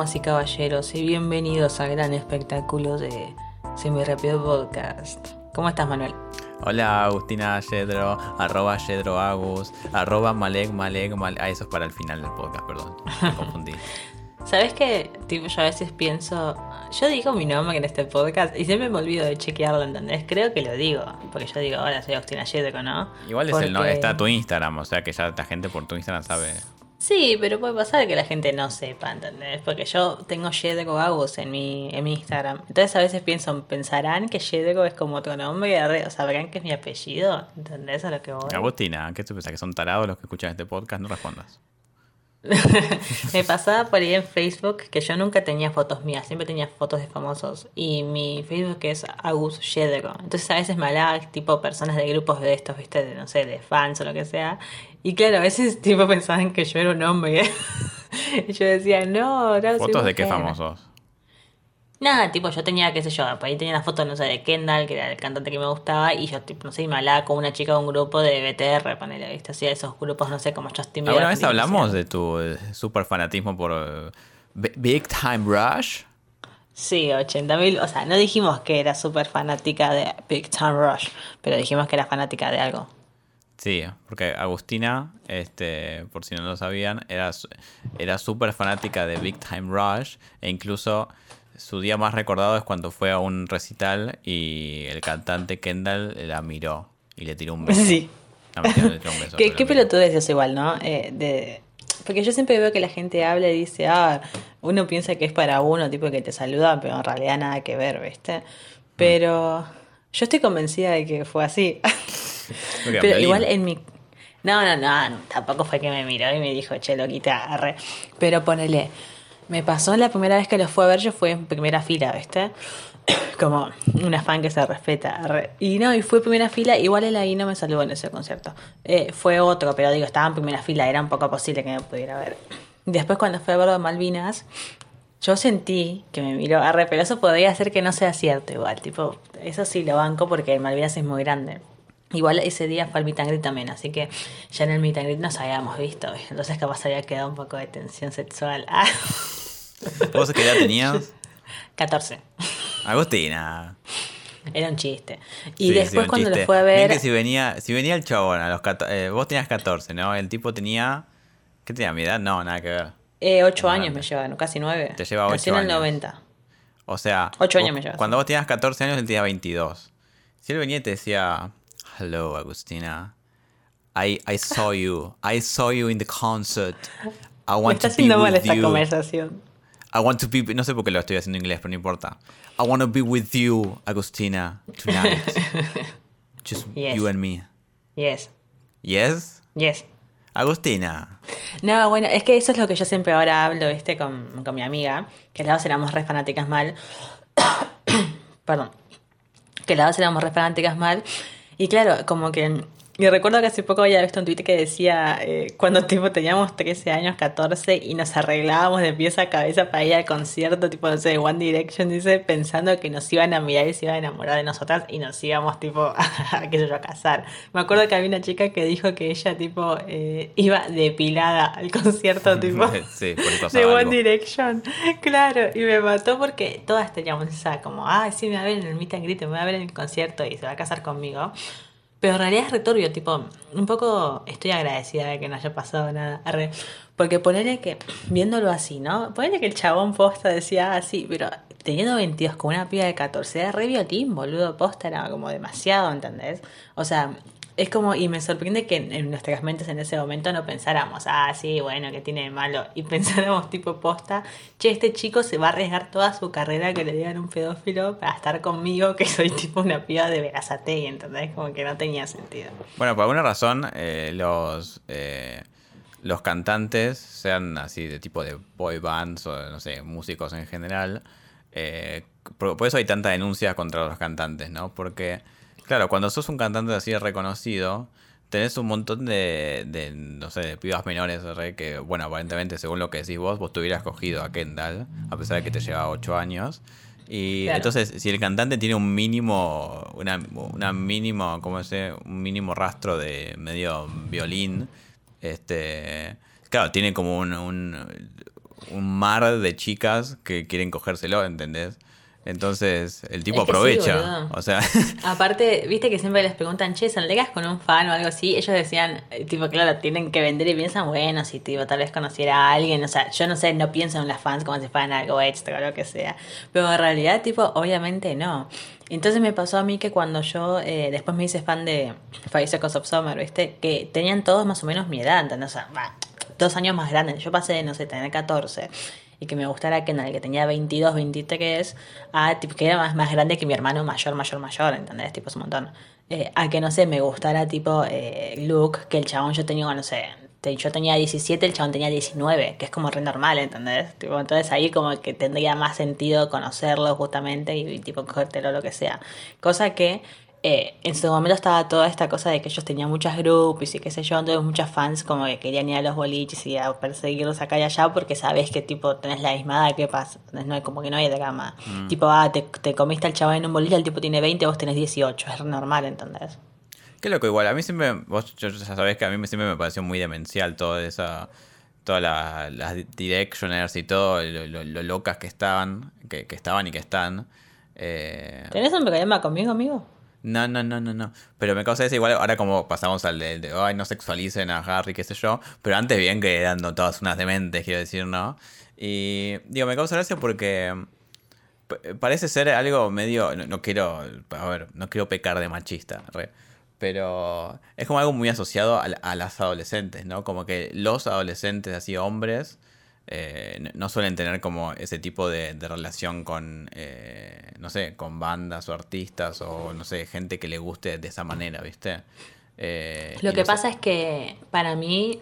damas y caballeros, y bienvenidos al gran espectáculo de Semi Rápido Podcast. ¿Cómo estás, Manuel? Hola, Agustina Yedro, arroba Yedro Agus, arroba Malek, Malek, Malek. Ah, eso es para el final del podcast, perdón, me confundí. ¿Sabes qué? Tipo, yo a veces pienso, yo digo mi nombre en este podcast y siempre me olvido de chequearlo, ¿entendés? Creo que lo digo, porque yo digo, hola, soy Agustina Yedro, ¿no? Igual es el no, está tu Instagram, o sea que ya la gente por tu Instagram sabe. Sí, pero puede pasar que la gente no sepa, ¿entendés? Porque yo tengo Yedego Agus en mi, en mi Instagram. Entonces a veces pienso, pensarán que Yedego es como otro nombre, o sabrán que es mi apellido, ¿entendés a lo que voy? Agustina, ¿qué tú piensas? ¿Que son tarados los que escuchan este podcast? No respondas. me pasaba por ahí en Facebook que yo nunca tenía fotos mías, siempre tenía fotos de famosos. Y mi Facebook es Agus Yedego. Entonces a veces me hablaba tipo personas de grupos de estos, viste, de no sé, de fans o lo que sea. Y claro, a veces tipo pensaban que yo era un hombre. y yo decía, no, no ¿Fotos de qué famosos? Nada, tipo, yo tenía, qué sé yo, por ahí tenía una foto, no sé, de Kendall, que era el cantante que me gustaba, y yo, tipo, no sé, me hablaba con una chica de un grupo de BTR, ponele, ¿viste? Así, esos grupos, no sé, como Justin Bieber. ¿Alguna vez hablamos de tu eh, super fanatismo por eh, Big Time Rush? Sí, 80.000, o sea, no dijimos que era súper fanática de Big Time Rush, pero dijimos que era fanática de algo. Sí, porque Agustina, este, por si no lo sabían, era, era súper fanática de Big Time Rush e incluso su día más recordado es cuando fue a un recital y el cantante Kendall la miró y le tiró un beso. Sí. ¿Qué, qué pelotudez es igual, ¿no? Eh, de, porque yo siempre veo que la gente habla y dice, ah, uno piensa que es para uno, tipo que te saluda, pero en realidad nada que ver, ¿viste? Pero yo estoy convencida de que fue así. Pero igual en mi... No, no, no, tampoco fue que me miró y me dijo, che, loquita, arre. Pero ponele, me pasó la primera vez que lo fue a ver, yo fui en primera fila, ¿viste? Como una fan que se respeta. Y no, y fue primera fila, igual él ahí no me saludó en ese concierto. Eh, fue otro, pero digo, estaba en primera fila, era un poco posible que me pudiera ver. Después cuando fue a verlo de Malvinas, yo sentí que me miró, arre, pero eso podría ser que no sea cierto igual, tipo, eso sí lo banco porque el Malvinas es muy grande. Igual ese día fue al meet también, así que ya en el meet nos habíamos visto, entonces capaz había quedado un poco de tensión sexual. Ah. ¿Vos qué edad tenías? 14. Agustina. Era un chiste. Y después cuando lo fue a ver... que si venía, si venía el chabón a los 14, eh, vos tenías 14, ¿no? El tipo tenía... ¿Qué tenía mi edad? No, nada que ver. Eh, 8 años me lleva, casi 9. Te lleva 8 Recién años. en el 90. O sea... 8 años me lleva. Cuando vos tenías 14 años, él tenía 22. Si él venía y te decía... Hello, Agustina. I, I saw you. I saw you in the concert. I want Me está haciendo mal esta conversación. I want to be. No sé por qué lo estoy haciendo en inglés, pero no importa. I want to be with you, Agustina, tonight. Just you and me. Yes. Yes? Yes. Agustina. No, bueno, es que eso es lo que yo siempre ahora hablo, ¿viste? Con, con mi amiga, que las dos éramos re fanáticas mal. Perdón. Que las dos éramos re fanáticas mal. Y claro, como que y recuerdo que hace poco había visto un tweet que decía, eh, cuando tipo teníamos 13 años, 14, y nos arreglábamos de pieza a cabeza para ir al concierto, tipo, no sé, de One Direction, dice, pensando que nos iban a mirar y se iban a enamorar de nosotras y nos íbamos, tipo, a, qué sé yo, a casar. Me acuerdo que había una chica que dijo que ella, tipo, eh, iba depilada al concierto, tipo, de One Direction. Claro, y me mató porque todas teníamos esa, como, ah, sí, me va a ver en el meet and greet, me va a ver en el concierto y se va a casar conmigo. Pero en realidad es retorio, tipo, un poco estoy agradecida de que no haya pasado nada. Porque ponerle que, viéndolo así, ¿no? Ponele que el chabón posta decía, ah, sí, pero teniendo 22 con una piba de 14, era re violín, boludo, posta era como demasiado, ¿entendés? O sea, es como, y me sorprende que en, nuestras mentes en ese momento no pensáramos, ah, sí, bueno, que tiene de malo, y pensáramos tipo posta, che, este chico se va a arriesgar toda su carrera que le digan un pedófilo para estar conmigo, que soy tipo una piba de y ¿entendés? Como que no tenía sentido. Bueno, por alguna razón, eh, los... Eh, los cantantes, sean así de tipo de boy bands o no sé, músicos en general, eh, por, por, eso hay tanta denuncia contra los cantantes, ¿no? Porque Claro, cuando sos un cantante así reconocido, tenés un montón de, de no sé, de pibas menores, que, bueno, aparentemente, según lo que decís vos, vos te hubieras cogido a Kendall, a pesar de que te llevaba 8 años. Y entonces, si el cantante tiene un mínimo, una, una mínimo, ¿cómo se Un mínimo rastro de medio violín, este, claro, tiene como un, un mar de chicas que quieren cogérselo, ¿entendés? Entonces el tipo Es que sí, aprovecha. o sea, Aparte, viste que siempre les preguntan, che, ¿saldrías con un fan o algo así? Ellos decían, eh, tipo, claro, tienen que vender y piensan, bueno, si tipo, tal vez conociera a alguien, o sea, yo no sé, no pienso en las fans como si fueran algo extra o lo que sea. Pero en realidad, tipo, obviamente no. Entonces me pasó a mí que cuando yo eh, después me hice fan de Five Seconds of Summer, ¿viste? Que tenían todos más o menos mi edad, ¿entendés? O sea, va, dos años más grandes. Yo pasé de, no sé, tener 14 y que me gustara Kendall, que tenía 22, 23, a tipo, que era más, más grande que mi hermano mayor, mayor, mayor, ¿entendés? Tipo, es un montón. Eh, a que, no sé, me gustara tipo eh, Luke, que el chabón yo tenía, no sé, yo tenía 17, el chabón tenía 19, que es como re normal, ¿entendés? Entonces ahí como que tendría más sentido conocerlo justamente y, y, tipo cogértelo lo que sea. Cosa que eh, en su momento estaba toda esta cosa de que ellos tenían muchas grupos y qué sé yo, entonces muchas fans como que querían ir a los boliches y a perseguirlos acá y allá porque sabes que tipo tenés la misma edad, ¿qué pasa? No hay como que no hay drama. Tipo, ah, te, te comiste al chaval en un boliche, el tipo tiene 20, vos tenés 18, es normal, ¿entendés? qué loco igual. A mí siempre, vos ya sabés que a mí siempre me pareció muy demencial toda esa, todas la- las directioners y todo, lo, lo- lo locas que estaban, que, que estaban y que están. Eh, ¿Tenés un problema conmigo, amigo? No, no, no, no, no. Pero me causa eso igual. Ahora, como pasamos al de, ay, no sexualicen a Harry, qué sé yo. Pero antes, bien que eran todas unas dementes, quiero decir, ¿no? Y digo, me causa gracia porque parece ser algo medio. No, no quiero. A ver, no quiero pecar de machista, re, pero es como algo muy asociado a, a las adolescentes, ¿no? Como que los adolescentes, así hombres, eh, no suelen tener como ese tipo de, de relación con, eh, no sé, con bandas o artistas o, no sé, gente que le guste de esa manera, ¿viste? Eh, Lo que pasa es que para mí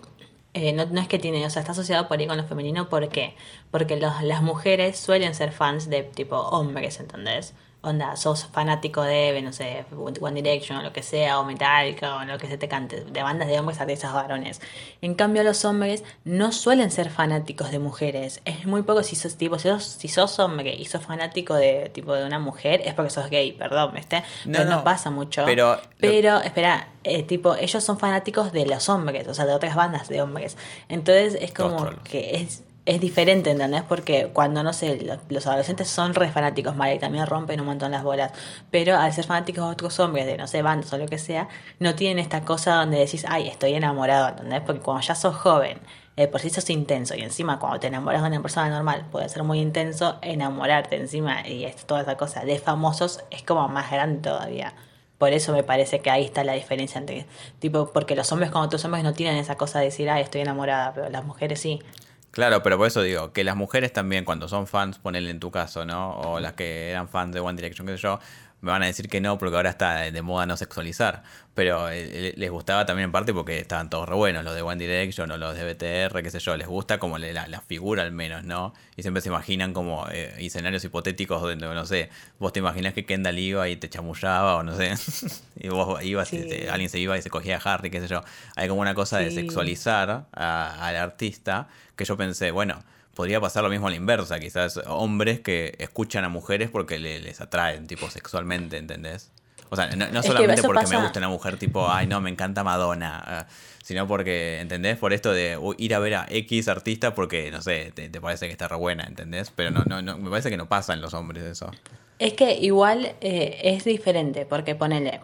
eh, no, no es que tiene, o sea, está asociado por ahí con lo femenino, ¿por qué? Porque los- las mujeres suelen ser fans de tipo hombres, ¿entendés? Onda, sos fanático de, no sé, One Direction o lo que sea, o Metallica o lo que se te cante, de bandas de hombres artistas varones. En cambio, los hombres no suelen ser fanáticos de mujeres. Es muy poco si sos tipo, si sos, si sos hombre y sos fanático de tipo de una mujer, es porque sos gay, perdón, ¿viste? No, no, no, pasa mucho. pero- pero espera, eh, tipo, ellos son fanáticos de los hombres, o sea, de otras bandas de hombres. Entonces es como que es, es diferente, ¿entendés? Porque cuando, no sé, lo- los adolescentes son re fanáticos, y también rompen un montón las bolas. Pero al ser fanáticos de otros hombres, de no sé, bandas o lo que sea, no tienen esta cosa donde decís, ay, estoy enamorado, ¿entendés? Porque cuando ya sos joven, eh, por si sos intenso, y encima cuando te enamoras de una persona normal, puede ser muy intenso, enamorarte encima, y es toda esa cosa de famosos es como más grande todavía. Por eso me parece que ahí está la diferencia entre, tipo, porque los hombres como otros hombres no tienen esa cosa de decir, ay, estoy enamorada, pero las mujeres sí. Claro, pero por eso digo, que las mujeres también, cuando son fans, ponele en tu caso, ¿no? O las que eran fans de One Direction, qué sé yo, me van a decir que no, porque ahora está de moda no sexualizar. Pero eh, les gustaba también en parte porque estaban todos re buenos, los de One Direction o los de BTR, qué sé yo, les gusta como la, la figura al menos, ¿no? Y siempre se imaginan como eh, escenarios hipotéticos donde, no sé, vos te imaginas que Kendall iba y te chamullaba o no sé, y vos ibas, y Sí. te- alguien se iba y se cogía a Harry, qué sé yo. Hay como una cosa de sexualizar al artista que yo pensé, bueno, podría pasar lo mismo a la inversa, quizás hombres que escuchan a mujeres porque le- les atraen, tipo, sexualmente, ¿entendés? O sea, no, solamente porque pasa- me gusta una mujer tipo, ay, no, me encanta Madonna, ah, sino porque, ¿entendés? Por esto de ir a ver a X artista porque, no sé, te, te parece que está re buena, ¿entendés? Pero no, no, no, me parece que no pasa en los hombres eso. Es que igual eh, es diferente, porque ponele.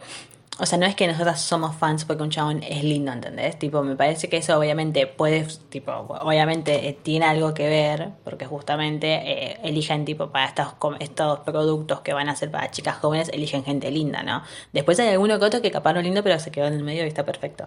O sea, no es que nosotras somos fans porque un chabón es lindo, ¿entendés? Tipo, me parece que eso obviamente puede, tipo, obviamente eh, tiene algo que ver, porque justamente eh, eligen, tipo, para estos, estos productos que van a ser para chicas jóvenes, eligen gente linda, ¿no? Después hay alguno que otro que capaz no es lindo, pero se quedó en el medio y está perfecto.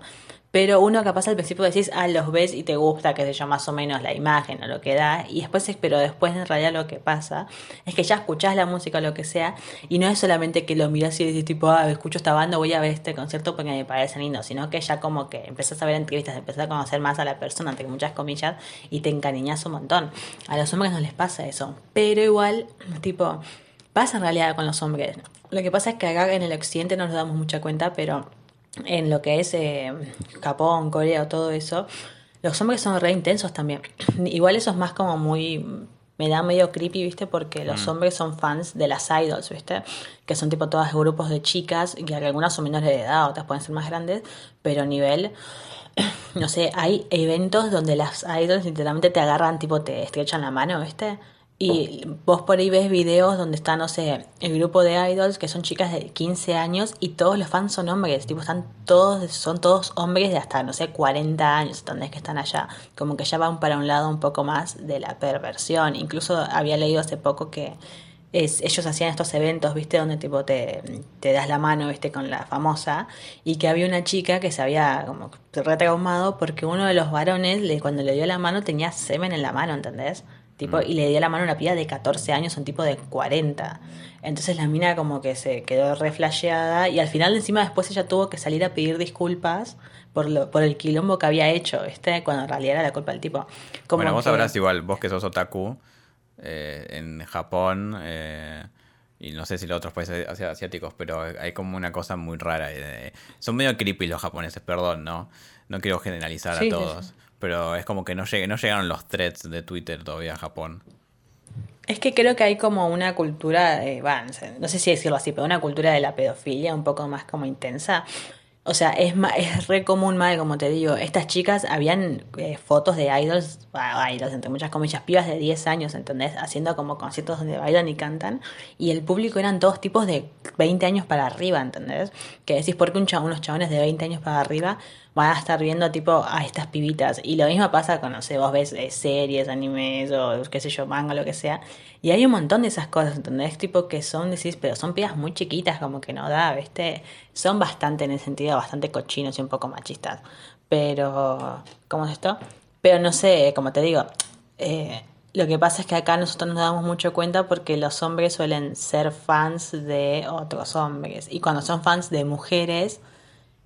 Pero uno capaz al principio decís, ah, los ves y te gusta, qué sé yo, más o menos la imagen o lo que da, y después, es- pero después en realidad lo que pasa es que ya escuchás la música o lo que sea, y no es solamente que lo mirás y decís tipo, ah, escucho esta banda, voy a ver este concierto porque me parece lindo, sino que ya como que empezás a ver entrevistas, empezás a conocer más a la persona, entre muchas comillas, y te encariñas un montón. A los hombres no les pasa eso, pero igual, tipo, pasa en realidad con los hombres. Lo que pasa es que acá en el occidente no nos damos mucha cuenta, pero en lo que es eh, Japón, Corea o todo eso, los hombres son re intensos también. Igual eso es más como muy... Me da medio creepy, ¿viste? Porque los hombres son fans de las idols, ¿viste? Que son tipo todos grupos de chicas, y que algunas son menores de edad, otras pueden ser más grandes, pero nivel no sé, hay eventos donde las idols literalmente te agarran, tipo te estrechan la mano, ¿viste? Y vos por ahí ves videos donde está, no sé, el grupo de idols que son chicas de 15 años y todos los fans son hombres, tipo están todos, son todos hombres de hasta, no sé, 40 años, donde que están allá. Como que ya van para un lado un poco más de la perversión. Incluso había leído hace poco que es, ellos hacían estos eventos, viste, donde tipo te, te das la mano, viste, con la famosa, y que había una chica que se había como retraumado porque uno de los varones, le, cuando le dio la mano, tenía semen en la mano, ¿entendés? Tipo, y le dio la mano a una piba de 14 años, un tipo de 40. Entonces la mina como que se quedó reflasheada y al final encima después ella tuvo que salir a pedir disculpas por lo, por el quilombo que había hecho, este Cuando en realidad era la culpa del tipo. Como bueno, vos sabrás igual, vos que sos otaku, eh, en Japón, eh, y no sé si los otros países asiáticos, pero hay como una cosa muy rara. Son medio creepy los japoneses, perdón, ¿no? No quiero generalizar a todos. Pero es como que no, no llegaron los threads de Twitter todavía a Japón. Es que creo que hay como una cultura, eh, no sé si decirlo así, pero una cultura de la pedofilia un poco más como intensa. O sea, es, es re común, mal, como te digo. Estas chicas habían eh, fotos de idols, idols, entre muchas comillas, pibas de 10 años, ¿entendés? Haciendo como conciertos donde bailan y cantan. Y el público eran todos tipos de 20 años para arriba, ¿entendés? Que decís, ¿por qué un unos chabones de 20 años para arriba van a estar viendo tipo a estas pibitas. Y lo mismo pasa con, no sé, vos ves eh, series, animes o qué sé yo, manga, lo que sea. Y hay un montón de esas cosas, ¿entendés? Tipo que son, decís, pero son pibas muy chiquitas, como que no da, ¿viste? Son bastante, en el sentido, bastante cochinos y un poco machistas. Pero, ¿cómo es esto? Pero no sé, como te digo, eh, lo que pasa es que acá nosotros nos damos mucho cuenta porque los hombres suelen ser fans de otros hombres. Y cuando son fans de mujeres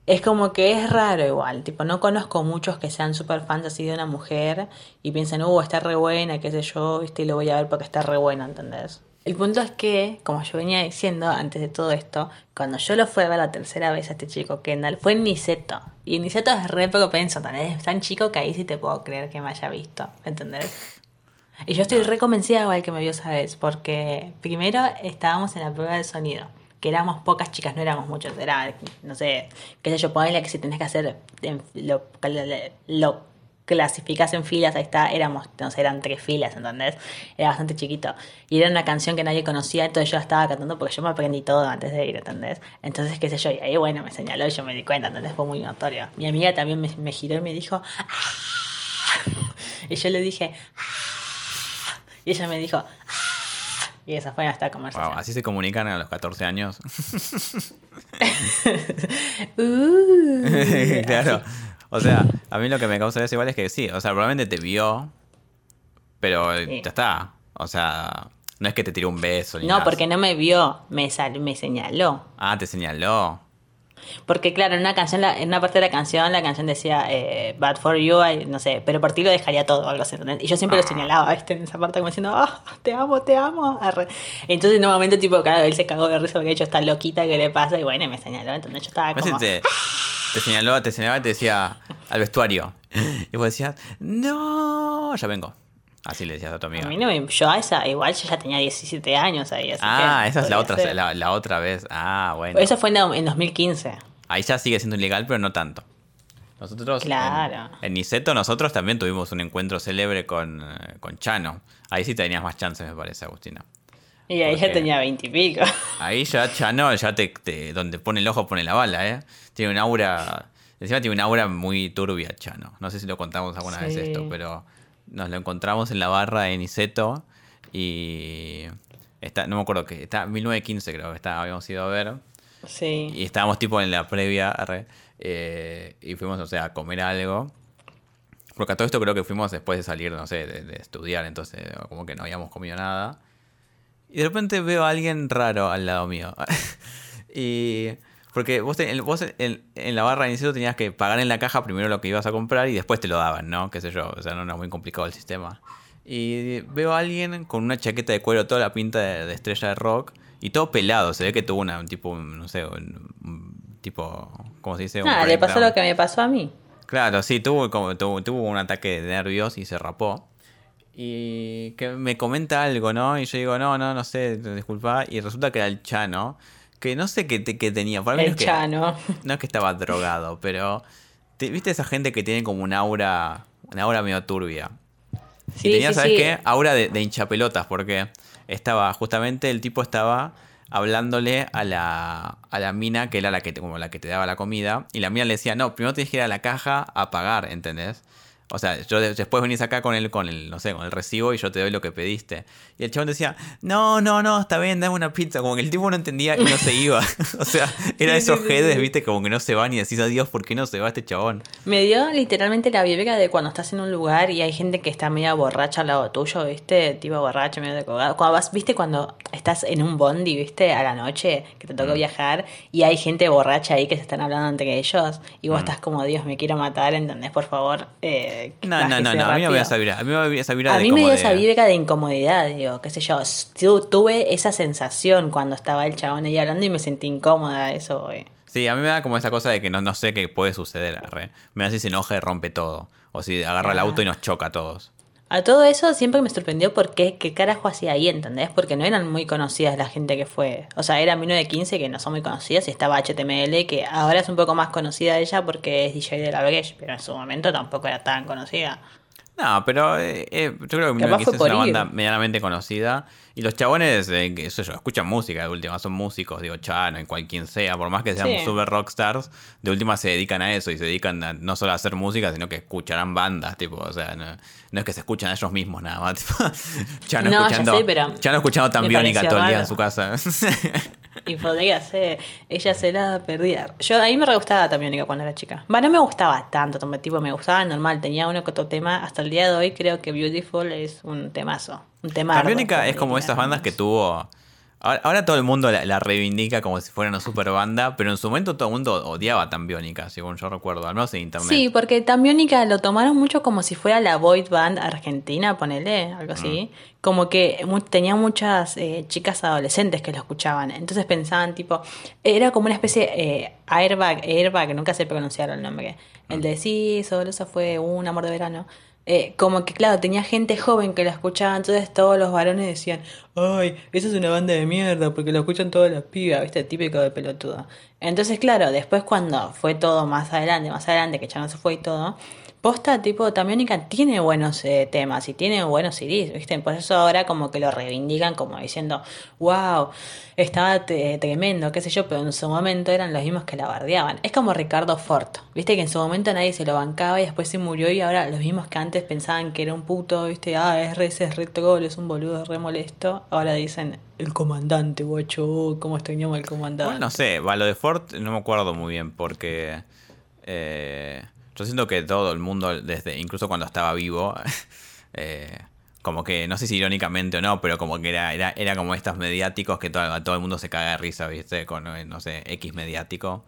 es como que es raro igual, tipo, no conozco muchos que sean super fans así de una mujer y piensen, uh, está re buena, qué sé yo, viste, lo voy a ver porque está re buena, ¿entendés? El punto es que, como yo venía diciendo antes de todo esto, cuando yo lo fui a ver la tercera vez a este chico Kendall, fue en Niceto. Y Niceto es re propenso, es tan chico que ahí sí te puedo creer que me haya visto, ¿entendés? Y yo estoy re convencida igual que me vio esa vez, porque primero estábamos en la prueba de sonido que éramos pocas chicas, no éramos muchos, era, no sé, qué sé yo, ponerle que si tenés que hacer, lo, lo en filas, ahí está, éramos, no sé, eran tres filas, ¿entendés? Era bastante chiquito. Y era una canción que nadie conocía, entonces yo la estaba cantando porque yo me aprendí todo antes de ir, ¿entendés? Entonces, qué sé yo, y ahí, bueno, me señaló y yo me di cuenta, entonces fue muy notorio. Mi amiga también me, giró y me dijo, ¡Ah! y yo le dije, ¡Ah! y ella me dijo, ¡Ah! Y esa fue nuestra conversación. así se comunican a los 14 años. Uh. claro. O sea, a mí lo que me causa eso igual es que sí, o sea, probablemente te vio, pero ya está. O sea, no es que te tiró un beso. no, porque no me vio, me, me señaló. Ah, te señaló. Porque claro, en una canción, en una parte de la canción, la canción decía eh, Bad for you, no sé, pero por ti lo dejaría todo, algo así. Y yo siempre lo ah. señalaba, ¿viste? En esa parte como diciendo, ah, te amo, te amo. Entonces en un momento tipo, claro, él se cagó de risa porque hecho está loquita, ¿qué le pasa? Y bueno, me señaló, entonces yo estaba como... Te, te señaló, te señalaba y te decía al vestuario. Y vos decías, no, ya vengo. Así le decías a tu amiga. A mí no yo a esa, igual yo ya tenía 17 años ahí. Así ah, esa es la otra, la, otra vez. Ah, bueno. Eso fue en, 2015. Ahí ya sigue siendo ilegal, pero no tanto. Nosotros, claro. en, Niceto, nosotros también tuvimos un encuentro célebre con, eh, con Chano. Ahí sí tenías más chances, me parece, Agustina. Y ahí ya tenía veintipico. Ahí ya Chano, ya te, te, donde pone el ojo pone la bala, ¿eh? Tiene un aura. Encima tiene una aura muy turbia, Chano. No sé si lo contamos alguna vez esto, pero nos lo encontramos en la barra de Niceto y está, no me acuerdo que está 1915 creo que está, habíamos ido a ver. Sí. Y estábamos tipo en la previa eh, y fuimos, o sea, a comer algo. Porque a todo esto creo que fuimos después de salir, no sé, de, de, estudiar, entonces como que no habíamos comido nada. Y de repente veo a alguien raro al lado mío. y porque vos, en, la barra de inicio tenías que pagar en la caja primero lo que ibas a comprar y después te lo daban, ¿no? Qué sé yo, o sea, no era muy complicado el sistema. Y veo a alguien con una chaqueta de cuero, toda la pinta de, estrella de rock y todo pelado. Se ve que tuvo una, un tipo, no sé, un, tipo, ¿cómo se dice? Ah, le pasó lo que me pasó a mí. Claro, sí, tuvo, como, tuvo, tuvo un ataque de nervios y se rapó. Y que me comenta algo, ¿no? Y yo digo, no, no, no sé, disculpa. Y resulta que era el Chano que no sé qué, tenía. Para mí el no, es chano. Que, no es que estaba drogado, pero ¿Viste esa gente que tiene como un aura, una aura medio turbia? Sí, y tenía, sí, ¿sabes sí. qué? Aura de, de hinchapelotas, porque estaba, justamente el tipo estaba hablándole a la, a la mina que era la que, como la que te daba la comida, y la mina le decía, no, primero tienes que ir a la caja a pagar, ¿entendés? O sea, yo de- después venís acá con el, con el, no sé, con el recibo y yo te doy lo que pediste. Y el chabón decía, no, no, no, está bien, dame una pizza. Como que el tipo no entendía y no se iba. o sea, era Sí, esos sí, sí, jedes, sí. viste, como que no se van y decís, adiós, ¿por qué no se va este chabón? Me dio literalmente la vibra de cuando estás en un lugar y hay gente que está media borracha al lado tuyo, ¿viste? Tipo borracha, medio de cogado. Cuando vas, ¿viste? Cuando estás en un bondi, ¿viste? A la noche, que te Mm. toca viajar y hay gente borracha ahí que se están hablando entre ellos y Mm. vos estás como, Dios, me quiero matar, ¿entendés? Por favor. Eh, No, no, no, no, a mí me dio rápido. esa vibra. A mí me dio esa vibra A de mí me dio esa vibra de incomodidad, digo, qué sé yo. Tu- Tuve esa sensación cuando estaba el chabón ahí hablando y me sentí incómoda, eso, güey. Sí, a mí me da como esa cosa de que no, no sé qué puede suceder. Me da si se enoja y rompe todo. O si agarra el auto y nos choca a todos. A todo eso siempre me sorprendió por qué, qué carajo hacía ahí, ¿entendés? Porque no eran muy conocidas la gente que fue. O sea, era 1915 que no son muy conocidas y estaba HTML que ahora es un poco más conocida ella porque es DJ de la Breche, pero en su momento tampoco era tan conocida. No, pero eh, eh, yo creo que Capaz 1915 fue es una banda medianamente conocida. Y los chabones, eh, que, eso yo, escuchan música de última, son músicos, digo, Chano y cual quien sea, por más que sean Sí. super rockstars, de última se dedican a eso y se dedican a- no solo a hacer música, sino que escucharán bandas, tipo, o sea, no, no es que se escuchan a ellos mismos nada más. Tipo, Chano No, ya escuchando, sé, Chano escuchando me Tambiónica pareció todo el día en su casa. Y podría ser, ella se la perdía. Yo a mí me re gustaba Tambiónica cuando era chica. Va, no me gustaba tanto, tipo me gustaba normal, tenía uno que otro tema. Hasta el día de hoy creo que Beautiful es un temazo, un tema. Tambiónica es como esas bandas que tuvo. Ahora, ahora todo el mundo la, la reivindica como si fuera una super banda, pero en su momento todo el mundo odiaba a Tambiónica, según yo recuerdo, al menos en internet. Sí, porque Tambiónica lo tomaron mucho como si fuera la boy band argentina, ponele, algo así. Como que mu- tenía muchas eh, chicas adolescentes que lo escuchaban. Entonces pensaban, tipo, era como una especie eh, airbag, airbag, nunca sé pronunciar el nombre. El de sí, solo eso fue un amor de verano. Eh, como que, claro, tenía gente joven que la escuchaba, entonces todos los varones decían, ay, esa es una banda de mierda porque la escuchan todas las pibas, ¿viste? Típico de pelotudo. Entonces, claro, después cuando fue todo más adelante, más adelante, que ya no se fue y todo, posta, tipo, Tambiónica tiene buenos eh, temas y tiene buenos CDs, ¿viste? Por eso ahora como que lo reivindican como diciendo, wow, estaba tremendo, qué sé yo, pero en su momento eran los mismos que la bardeaban. Es como Ricardo Ford, ¿viste? Que en su momento nadie se lo bancaba y después se murió y ahora los mismos que antes pensaban que era un puto, ¿viste? Ah, es re, es re es un boludo re molesto. Ahora dicen, el comandante, guacho, uy, cómo extrañamos al comandante. No sé, va, lo de Ford no me acuerdo muy bien porque eh, yo siento que todo el mundo, desde incluso cuando estaba vivo, eh, como que, no sé si irónicamente o no, pero como que era, era, era como estos mediáticos que todo, todo el mundo se caga de risa, ¿viste? Con, eh, no sé, X mediático.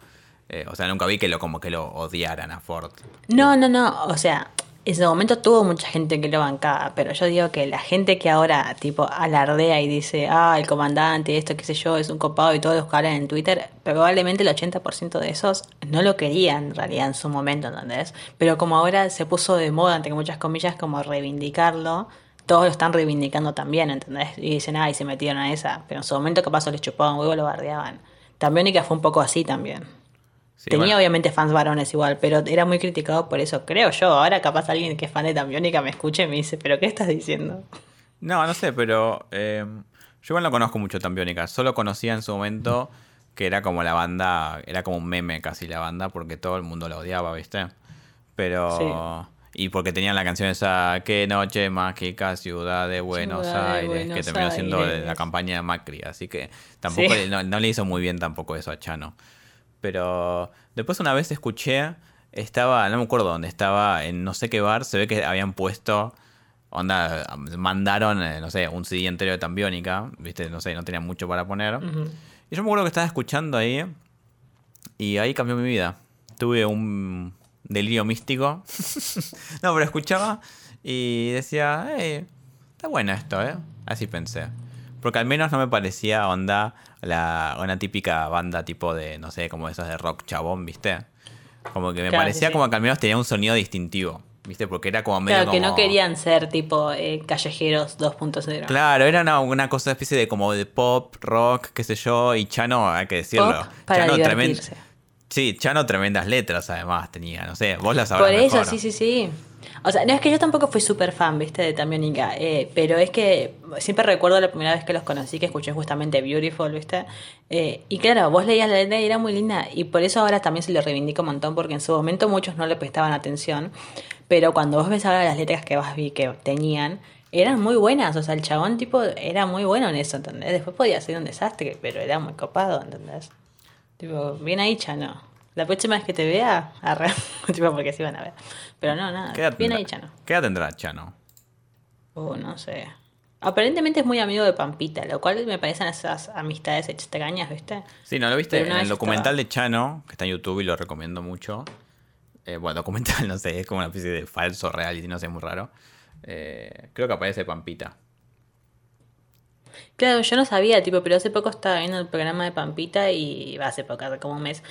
Eh, o sea, nunca vi que lo como que lo odiaran a Ford. No, no, no, o sea, en ese momento tuvo mucha gente que lo bancaba, pero yo digo que la gente que ahora, tipo, alardea y dice, ah, el comandante, esto, qué sé yo, es un copado y todos los que en Twitter, probablemente el 80% de esos no lo querían en realidad en su momento, ¿entendés? Pero como ahora se puso de moda, entre muchas comillas, como reivindicarlo, todos lo están reivindicando también, ¿entendés? Y dicen, ay, se metieron a esa, pero en su momento capaz les chupaban huevo, lo bardeaban. Tambiónica fue un poco así también. Sí, Tenía bueno. obviamente fans varones igual, pero era muy criticado por eso, creo yo. Ahora capaz alguien que es fan de Tambiónica me escuche y me dice, ¿pero qué estás diciendo? No, no sé, pero eh, yo igual no conozco mucho Tambiónica. Solo conocía en su momento que era como la banda, era como un meme casi la banda, porque todo el mundo la odiaba, ¿viste? Pero... Y porque tenían la canción esa, Qué noche mágica, ciudad de Buenos Ciudad de Aires, que terminó siendo de la campaña de Macri. Así que tampoco Sí. no le hizo muy bien tampoco eso a Chano. Pero después una vez escuché, estaba, no me acuerdo dónde estaba, en no sé qué bar, se ve que habían puesto, onda, mandaron, eh, no sé, un CD entero de Tambiónica, viste, no sé, no tenía mucho para poner. Y yo me acuerdo que estaba escuchando ahí y ahí cambió mi vida. Tuve un delirio místico. no, pero escuchaba y decía, hey, está bueno esto, ¿eh? Así pensé. Porque al menos no me parecía onda la, una típica banda tipo de, no sé, como esas de rock chabón, ¿viste? Como que me Claro, parecía sí. como que al menos tenía un sonido distintivo, ¿viste? Porque era como medio Claro, que no como- querían ser tipo eh, callejeros 2.0. Claro, era una, una cosa especie de como de pop, rock, qué sé yo, y Chano, hay que decirlo. Pop para Chano. Sí, Chano tremendas letras además tenía, no sé, vos las sabrás Por eso, mejor. sí, sí, sí. O sea, no es que yo tampoco fui súper fan, viste, de Tambiónica, eh, pero es que siempre recuerdo la primera vez que los conocí, que escuché justamente Beautiful, viste. Eh, y claro, vos leías la letra y era muy linda, y por eso ahora también se lo reivindico un montón, porque en su momento muchos no le prestaban atención, pero cuando vos ves ahora las letras que vas vi que tenían, eran muy buenas, o sea, el chabón tipo era muy bueno en eso, ¿entendés? Después podía ser un desastre, pero era muy copado, ¿entendés? Tipo, bien ahí, Chano. La próxima vez que te vea, arre, tipo porque se iban a ver. Pero no, nada, ¿Qué edad bien tendrá- ahí, Chano. ¿Qué edad tendrá Chano? Uh, no sé. Aparentemente es muy amigo de Pampita, lo cual me parecen esas amistades extrañas, ¿viste? Sí, ¿no lo viste? En el documental estaba- de Chano, que está en YouTube y lo recomiendo mucho. Eh, bueno, documental, no sé, es como una especie de falso reality, no sé, muy raro. Eh, creo que aparece Pampita. Claro, yo no sabía, tipo, pero hace poco estaba viendo el programa de Pampita y va hace poco, hace como un mes.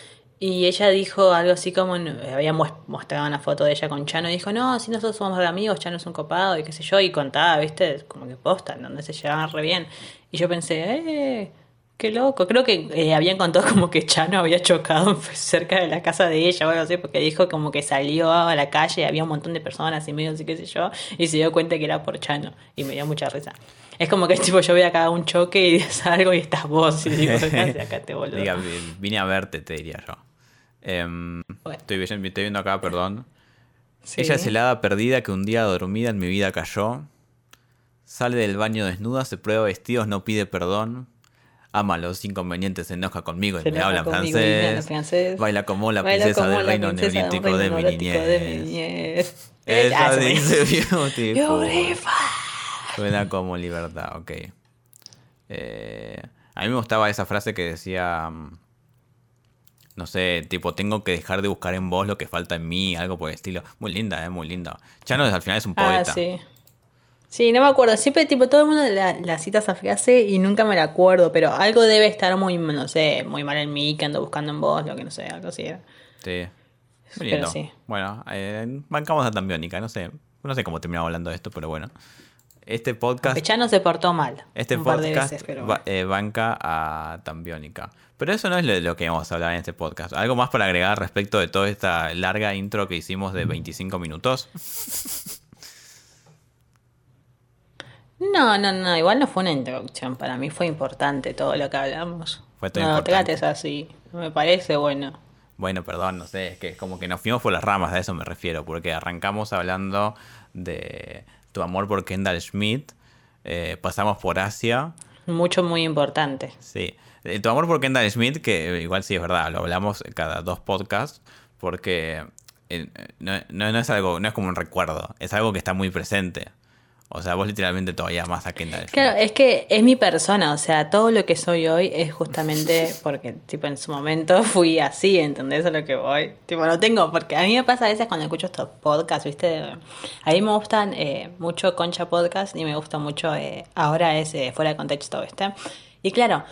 Y ella dijo algo así como, había mostrado una foto de ella con Chano y dijo, no, si nosotros somos re amigos, Chano es un copado y qué sé yo, y contaba, viste, como que posta, donde se llevaban re bien. Y yo pensé, eh, qué loco. Creo que eh, habían contado como que Chano había chocado cerca de la casa de ella o algo así, porque dijo como que salió a la calle y había un montón de personas y medio así, qué sé yo, y se dio cuenta que era por Chano. Y me dio mucha risa. Es como que tipo yo voy acá a un choque y salgo y estás vos y digo, "Dejate acá te boludo. Diga, vine a verte, te diría yo. Em, Bueno. estoy, vi- estoy viendo acá, perdón. Sí. Ella es el hada perdida que un día dormida en mi vida cayó. Sale del baño desnuda, se prueba vestidos, no pide perdón. Ama los inconvenientes, se enoja conmigo y me habla conmigo y me habla francés. Baila como la Baila princesa como del la reino neurítico de mi niñez. Ella dice beautiful. Beautiful. Suena como libertad, ok. Eh, a mí me gustaba esa frase que decía, mm, no sé, tipo, tengo que dejar de buscar en vos lo que falta en mí, algo por el estilo. Muy linda, eh, muy linda. Chano al final es un Ah, poeta. sí. Sí, no me acuerdo. Siempre, tipo, todo el mundo la, la cita esa frase y nunca me la acuerdo, pero algo debe estar muy, no sé, muy mal en mí, que ando buscando en vos, lo que no sé, algo así. era. Sí. Muy Pero sí. Bueno, eh, bancamos a Tambiónica, no sé. No sé cómo terminamos hablando de esto, pero bueno. Este podcast, Pechano se portó mal. este un par de podcast veces, pero bueno. eh, banca a Tambiónica. Pero eso no es lo, lo que vamos a hablar en este podcast. ¿Algo más para agregar respecto de toda esta larga intro que hicimos de 25 minutos? No, no, no, igual no fue una introducción. Para mí fue importante todo lo que hablamos. Fue todo no, importante. trates así. Me parece bueno. Bueno, perdón, no sé, es que es como que nos fuimos por las ramas, a eso me refiero, porque arrancamos hablando de tu amor por Kendall Schmidt, eh, pasamos por Asia, Mucho, muy importante. sí, Eh, tu amor por Kendall Schmidt, que eh, igual sí es verdad, lo hablamos cada dos podcasts, porque eh, no, no- no es algo, no es como un recuerdo, es algo que está muy presente. O sea, vos literalmente todavía más a Kendall. Claro, es que es mi persona, o sea, todo lo que soy hoy es justamente porque, tipo, en su momento fui así, ¿entendés? A lo que voy. Tipo, no tengo, porque a mí me pasa a veces cuando escucho estos podcasts, ¿viste? A mí me gustan eh, mucho Concha Podcast y me gusta mucho, eh, ahora es eh, fuera de contexto, ¿viste? Y claro,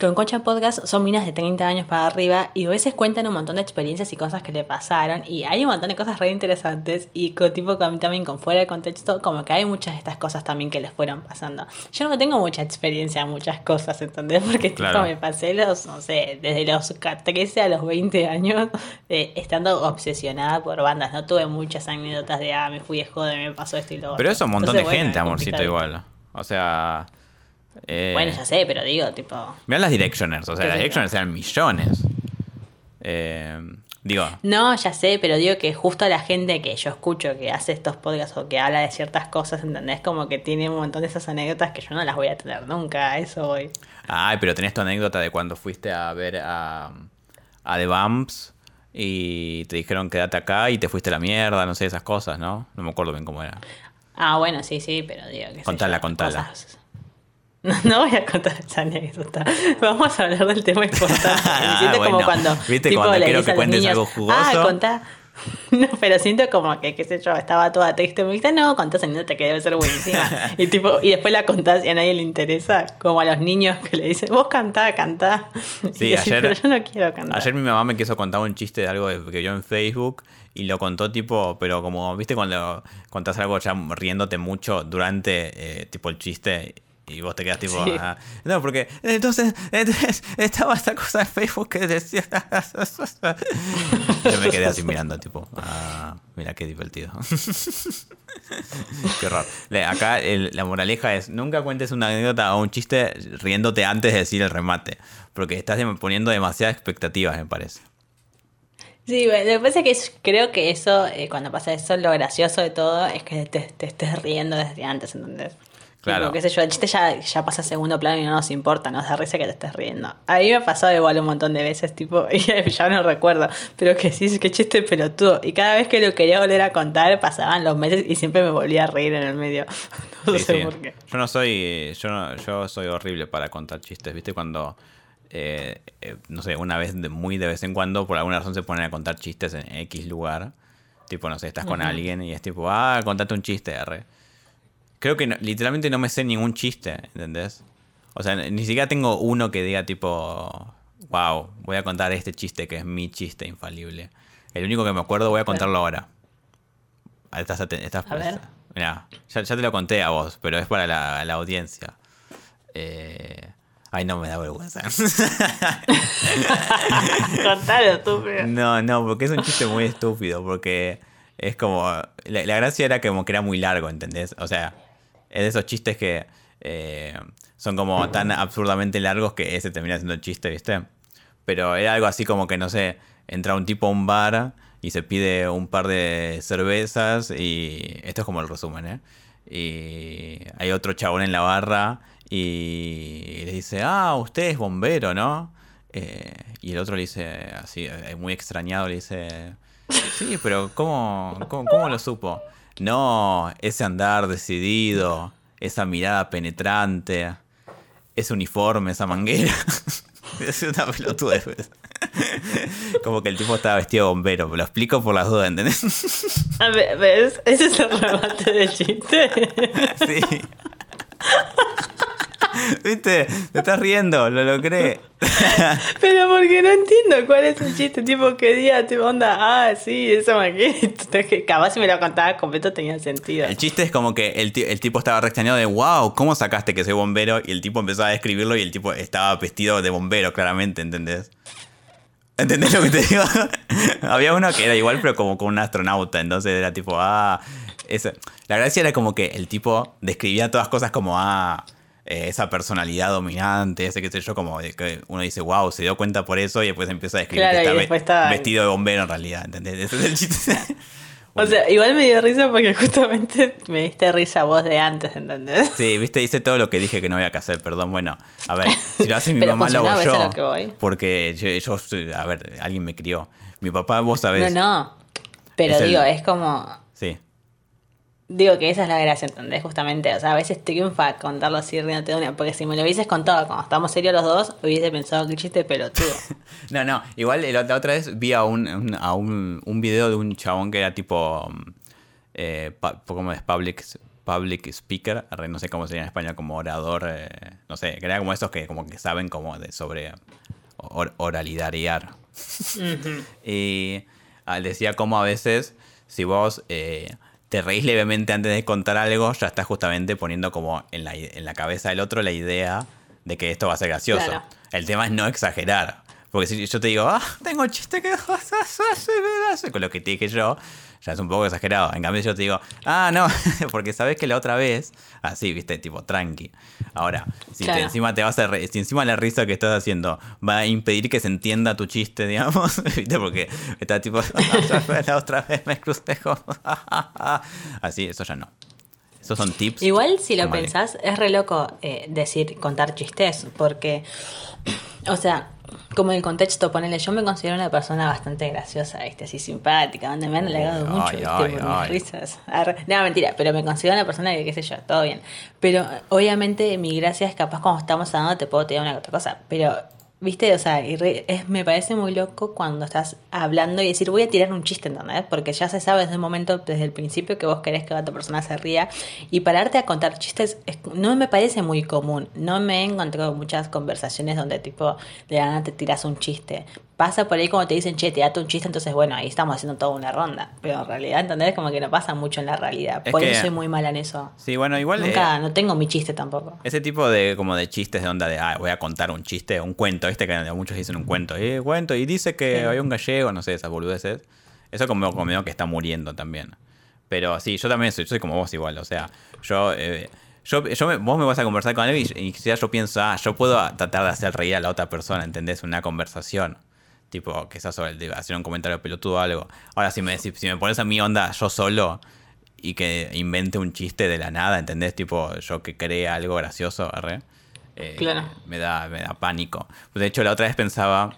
con Concha Podcast son minas de 30 años para arriba y a veces cuentan un montón de experiencias y cosas que le pasaron y hay un montón de cosas re interesantes y con, tipo con- también con fuera de contexto como que hay muchas de estas cosas también que les fueron pasando. Yo no tengo mucha experiencia en muchas cosas, ¿entendés? Porque Claro. tipo me pasé los, no sé, desde los 13 a los 20 años eh, estando obsesionada por bandas. No tuve muchas anécdotas de, ah, me fui de joda, me pasó esto y lo otro. Pero eso es un montón Entonces, de bueno, gente, amorcito, igual. O sea... eh, Bueno, ya sé, pero digo, tipo... Mirá las Directioners, o sea, ¿Qué las yo? Directioners eran millones. Eh, digo, No, ya sé, pero digo que justo la gente que yo escucho que hace estos podcasts o que habla de ciertas cosas, ¿entendés? Como que tiene un montón de esas anécdotas que yo no las voy a tener nunca, a eso voy. ay, pero tenés tu anécdota de cuando fuiste a ver a, a The Bumps y te dijeron quédate acá y te fuiste a la mierda, no sé, esas cosas, ¿no? No me acuerdo bien cómo era. Ah, bueno, sí, sí, pero digo que... Contala, contala. No, no voy a contar esa anécdota. Vamos a hablar del tema importante. Me siento como Bueno, cuando, ¿viste tipo, cuando le quiero que cuentes niños, algo jugoso? Ah, contá. No, pero siento como que, qué sé yo, estaba toda triste. Me dijiste, no, contás anécdota que debe ser buenísima. Y tipo, y después la contás y a nadie le interesa. Como a los niños que le dicen, vos cantá, cantá. Sí, y decís, ayer- pero yo no quiero cantar. Ayer mi mamá me quiso contar un chiste de algo que vio en Facebook y lo contó tipo, pero como, viste, cuando contás algo ya riéndote mucho durante eh, tipo el chiste Y vos te quedas tipo, Sí. "Ah, no, porque entonces, entonces estaba esta cosa en Facebook que decía... Yo me quedé así mirando, tipo, ah, mira qué divertido. qué raro. Acá el- la moraleja es, nunca cuentes una anécdota o un chiste riéndote antes de decir el remate, porque estás dem- poniendo demasiadas expectativas, me parece. Sí, bueno, lo que pasa es que creo que eso, eh, cuando pasa eso, lo gracioso de todo es que te, te estés riendo desde antes, ¿entendés? Claro. Tipo, qué sé yo, el chiste ya, ya pasa a segundo plano y no nos importa, nos da risa que te estés riendo. A mí me ha pasado igual un montón de veces, tipo, y ya no recuerdo, pero que sí, que chiste pelotudo. Y cada vez que lo quería volver a contar, pasaban los meses y siempre me volvía a reír en el medio. No Sí, sé sí. por qué. Yo no soy, yo no- yo soy horrible para contar chistes, ¿viste? Cuando, eh, eh, no sé, una vez, de- muy de vez en cuando, por alguna razón se ponen a contar chistes en X lugar. Tipo, no sé, estás con alguien y es tipo, ah, contate un chiste, R. Creo que no- literalmente no me sé ningún chiste, ¿entendés? O sea, ni siquiera tengo uno que diga tipo, wow, voy a contar este chiste que es mi chiste infalible. El único que me acuerdo voy a contarlo ahora. Ah, Estás, estás A ver. Mirá, ya, ya te lo conté a vos, pero es para la, la audiencia. Eh, ay, no me da vergüenza. Contalo, estúpido. no, no, porque es un chiste muy estúpido, porque es como... La, la gracia era como que era muy largo, ¿entendés? O sea, es de esos chistes que eh, son como tan absurdamente largos que ese termina siendo chiste, ¿viste? Pero era algo así como que, no sé, entra un tipo a un bar y se pide un par de cervezas y... Esto es como el resumen, ¿eh? Y hay otro chabón en la barra y le dice, ah, usted es bombero, ¿no? Eh, y el otro le dice, así, eh, muy extrañado, le dice, sí, pero ¿cómo, cómo, cómo lo supo? No, ese andar decidido, esa mirada penetrante, ese uniforme, esa manguera. es una pelotuda. Como que el tipo estaba vestido de bombero, lo explico por las dudas, ¿entendés? A ver, ¿ves? Ese es el remate del chiste. Sí. ¿Viste? Te estás riendo, lo logré. Pero porque no entiendo cuál es el chiste, tipo que día, tipo onda, ah, sí, esa maqueta, que capaz si me lo contabas completo tenía sentido. El chiste es como que el, el tipo estaba re extrañado de wow, ¿cómo sacaste que soy bombero? Y el tipo empezaba a describirlo y el tipo estaba vestido de bombero, claramente, ¿entendés? ¿Entendés lo que te digo? Había uno que era igual, pero como con un astronauta, entonces era tipo, ah. Eso. La gracia era como que el tipo describía todas cosas como, ah, eh, esa personalidad dominante, ese qué sé yo, como de que uno dice, wow, se dio cuenta por eso y después empieza a describir Claro, que está, está- vestido de bombero en realidad, ¿entendés? Ese es el chiste. O sea, igual me dio risa porque justamente me diste risa vos de antes, ¿entendés? Sí, viste, hice todo lo que dije que no había que hacer, perdón. Bueno, a ver, si lo hace mi mamá, lo hago yo. lo. Porque yo, a ver, alguien me crió. Mi papá, vos sabés. No, no. Pero Es el- digo, es como. Digo que esa es la gracia, ¿entendés? Justamente, o sea, a veces triunfa contarlo así riéndote de una. Porque si me lo hubieses contado cuando estábamos serios los dos, hubiese pensado que chiste pelotudo. No, no, igual la otra vez vi a un, un- a un, un video de un chabón que era tipo. mm, Eh, pa- ¿Cómo es? Public, public speaker. No sé cómo sería en español, como orador. eh, no sé, que era como esos que, como que saben como de sobre or- oralidariar. Y ah, decía como a veces, si vos eh, te reís levemente antes de contar algo, ya estás justamente poniendo como en la, en la cabeza del otro la idea de que esto va a ser gracioso. Claro. El tema es no exagerar. Porque si yo te digo, ah, tengo un chiste que con lo que te dije yo, ya es un poco exagerado. En cambio, yo te digo, ah, no, porque sabes que la otra vez, así, viste, tipo, tranqui. Ahora, si te- encima te vas a re- si encima la risa que estás haciendo va a impedir que se entienda tu chiste, digamos, viste, porque está tipo, otra vez, la otra vez me crucé con... Así, eso ya no. Esos son tips. Igual, si lo pensás, es re loco eh, decir, contar chistes, porque, o sea, como el contexto, ponele, yo me considero una persona bastante graciosa, ¿viste? Así simpática, donde me han halagado mucho, ay, ¿viste? ay, Por mis risas. No, mentira, pero me considero una persona que, qué sé yo, todo bien. Pero, obviamente, mi gracia es capaz cuando estamos hablando te puedo tirar una otra cosa, pero... ¿Viste? O sea, es, me parece muy loco cuando estás hablando y decir, voy a tirar un chiste, ¿entendés? Porque ya se sabe desde el momento, desde el principio, que vos querés que otra persona se ría. Y pararte a contar chistes es- no me parece muy común. No me he encontrado muchas conversaciones donde, tipo, de la nada te tiras un chiste. Pasa por ahí como te dicen, che, te dato un chiste, entonces bueno, ahí estamos haciendo toda una ronda. Pero en realidad, ¿entendés? Como que no pasa mucho en la realidad. Es por que- eso soy muy mala en eso. Sí, bueno, igual... Nunca, eh, no tengo mi chiste tampoco. Ese tipo de como de chistes de onda de, ah, voy a contar un chiste, un cuento, ¿viste? Que muchos dicen un cuento, eh, cuento, y dice que Sí. hay un gallego, no sé, esas boludeces. Eso como, como que está muriendo también. Pero sí, yo también soy, soy como vos igual, o sea, yo... eh, yo, yo me- vos me vas a conversar con él y, y quizás yo pienso, ah, yo puedo tratar de hacer reír a la otra persona, ¿entendés? Una conversación. Tipo, quizás sobre el de hacer un comentario pelotudo o algo. Ahora, si me, si, si me pones a mi onda yo solo y que invente un chiste de la nada, ¿entendés? Tipo, yo que cree algo gracioso, arre, eh, Claro. me, da, me da pánico. De hecho, la otra vez pensaba,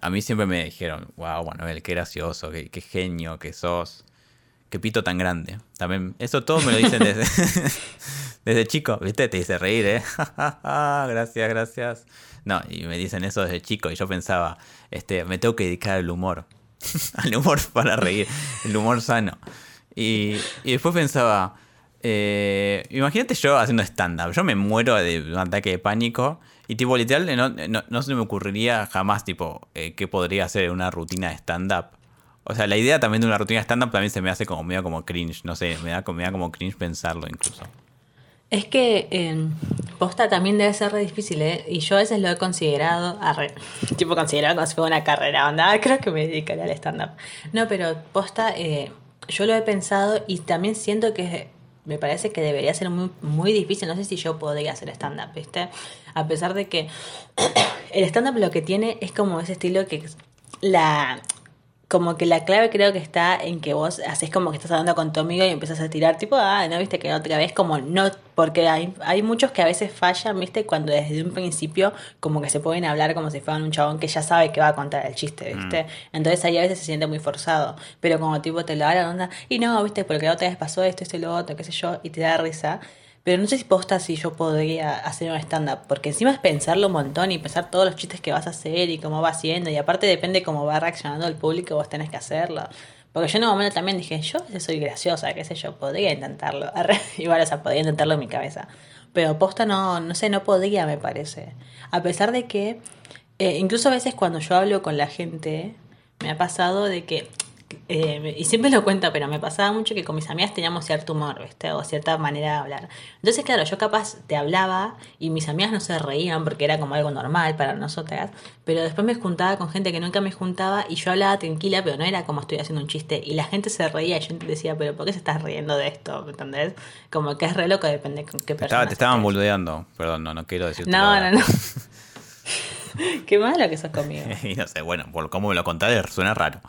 a mí siempre me dijeron, wow, Manuel, qué gracioso, qué, qué genio que sos, qué pito tan grande. También, eso todo me lo dicen desde, desde chico, ¿viste? Te dice reír, ¿eh? gracias, gracias. No, y me dicen eso desde chico y yo pensaba, este, me tengo que dedicar al humor. al humor para reír, el humor sano. Y, y después pensaba, eh, imagínate yo haciendo stand-up, yo me muero de un ataque de pánico y tipo literal no, no, no se me ocurriría jamás tipo eh, qué podría hacer una rutina de stand-up. O sea, la idea también de una rutina stand-up también se me hace como medio como cringe, no sé, me da, me da como cringe pensarlo incluso. Es que eh, posta también debe ser difícil, ¿eh? Y yo a veces lo he considerado, arre, tipo considerado como si fuera una carrera, onda, "Ah, creo que me dedicaría al stand-up. No, pero posta, eh, yo lo he pensado y también siento que me parece que debería ser muy, muy difícil, no sé si yo podría hacer stand-up, ¿viste? A pesar de que el stand-up lo que tiene es como ese estilo que la como que la clave creo que está en que vos haces como que estás hablando con tu amigo y empiezas a tirar tipo, ah, no viste que otra vez como no, porque hay, hay muchos que a veces fallan, viste, cuando desde un principio como que se pueden hablar como si fueran un chabón que ya sabe que va a contar el chiste, viste. Entonces ahí a veces se siente muy forzado, pero como tipo te lo hablan, onda, y no, viste, porque la otra vez pasó esto, esto y lo otro, qué sé yo, y te da risa. Pero no sé si posta si yo podría hacer un stand-up, porque encima es pensarlo un montón y pensar todos los chistes que vas a hacer y cómo va haciendo, y aparte depende cómo va reaccionando el público, vos tenés que hacerlo. Porque yo en un momento también dije, yo soy graciosa, qué sé yo, podría intentarlo. Igual, o sea, podría intentarlo en mi cabeza. Pero posta no, no sé, no podría, me parece. A pesar de que, eh, incluso a veces cuando yo hablo con la gente, me ha pasado de que, eh, y siempre lo cuento, pero me pasaba mucho que con mis amigas teníamos cierto humor, ¿viste? O cierta manera de hablar. Entonces, claro, yo capaz te hablaba y mis amigas no se reían porque era como algo normal para nosotras, pero después me juntaba con gente que nunca me juntaba y yo hablaba tranquila, pero no era como estoy haciendo un chiste. Y la gente se reía y yo decía, pero ¿por qué se estás riendo de esto? ¿Me entendés? Como que es re loco, depende con qué Te, persona. estaba- te estaban boludeando, perdón, no, no quiero decirte. No, no, no. Qué malo que sos conmigo. Y no sé, bueno, por cómo me lo contaste suena raro.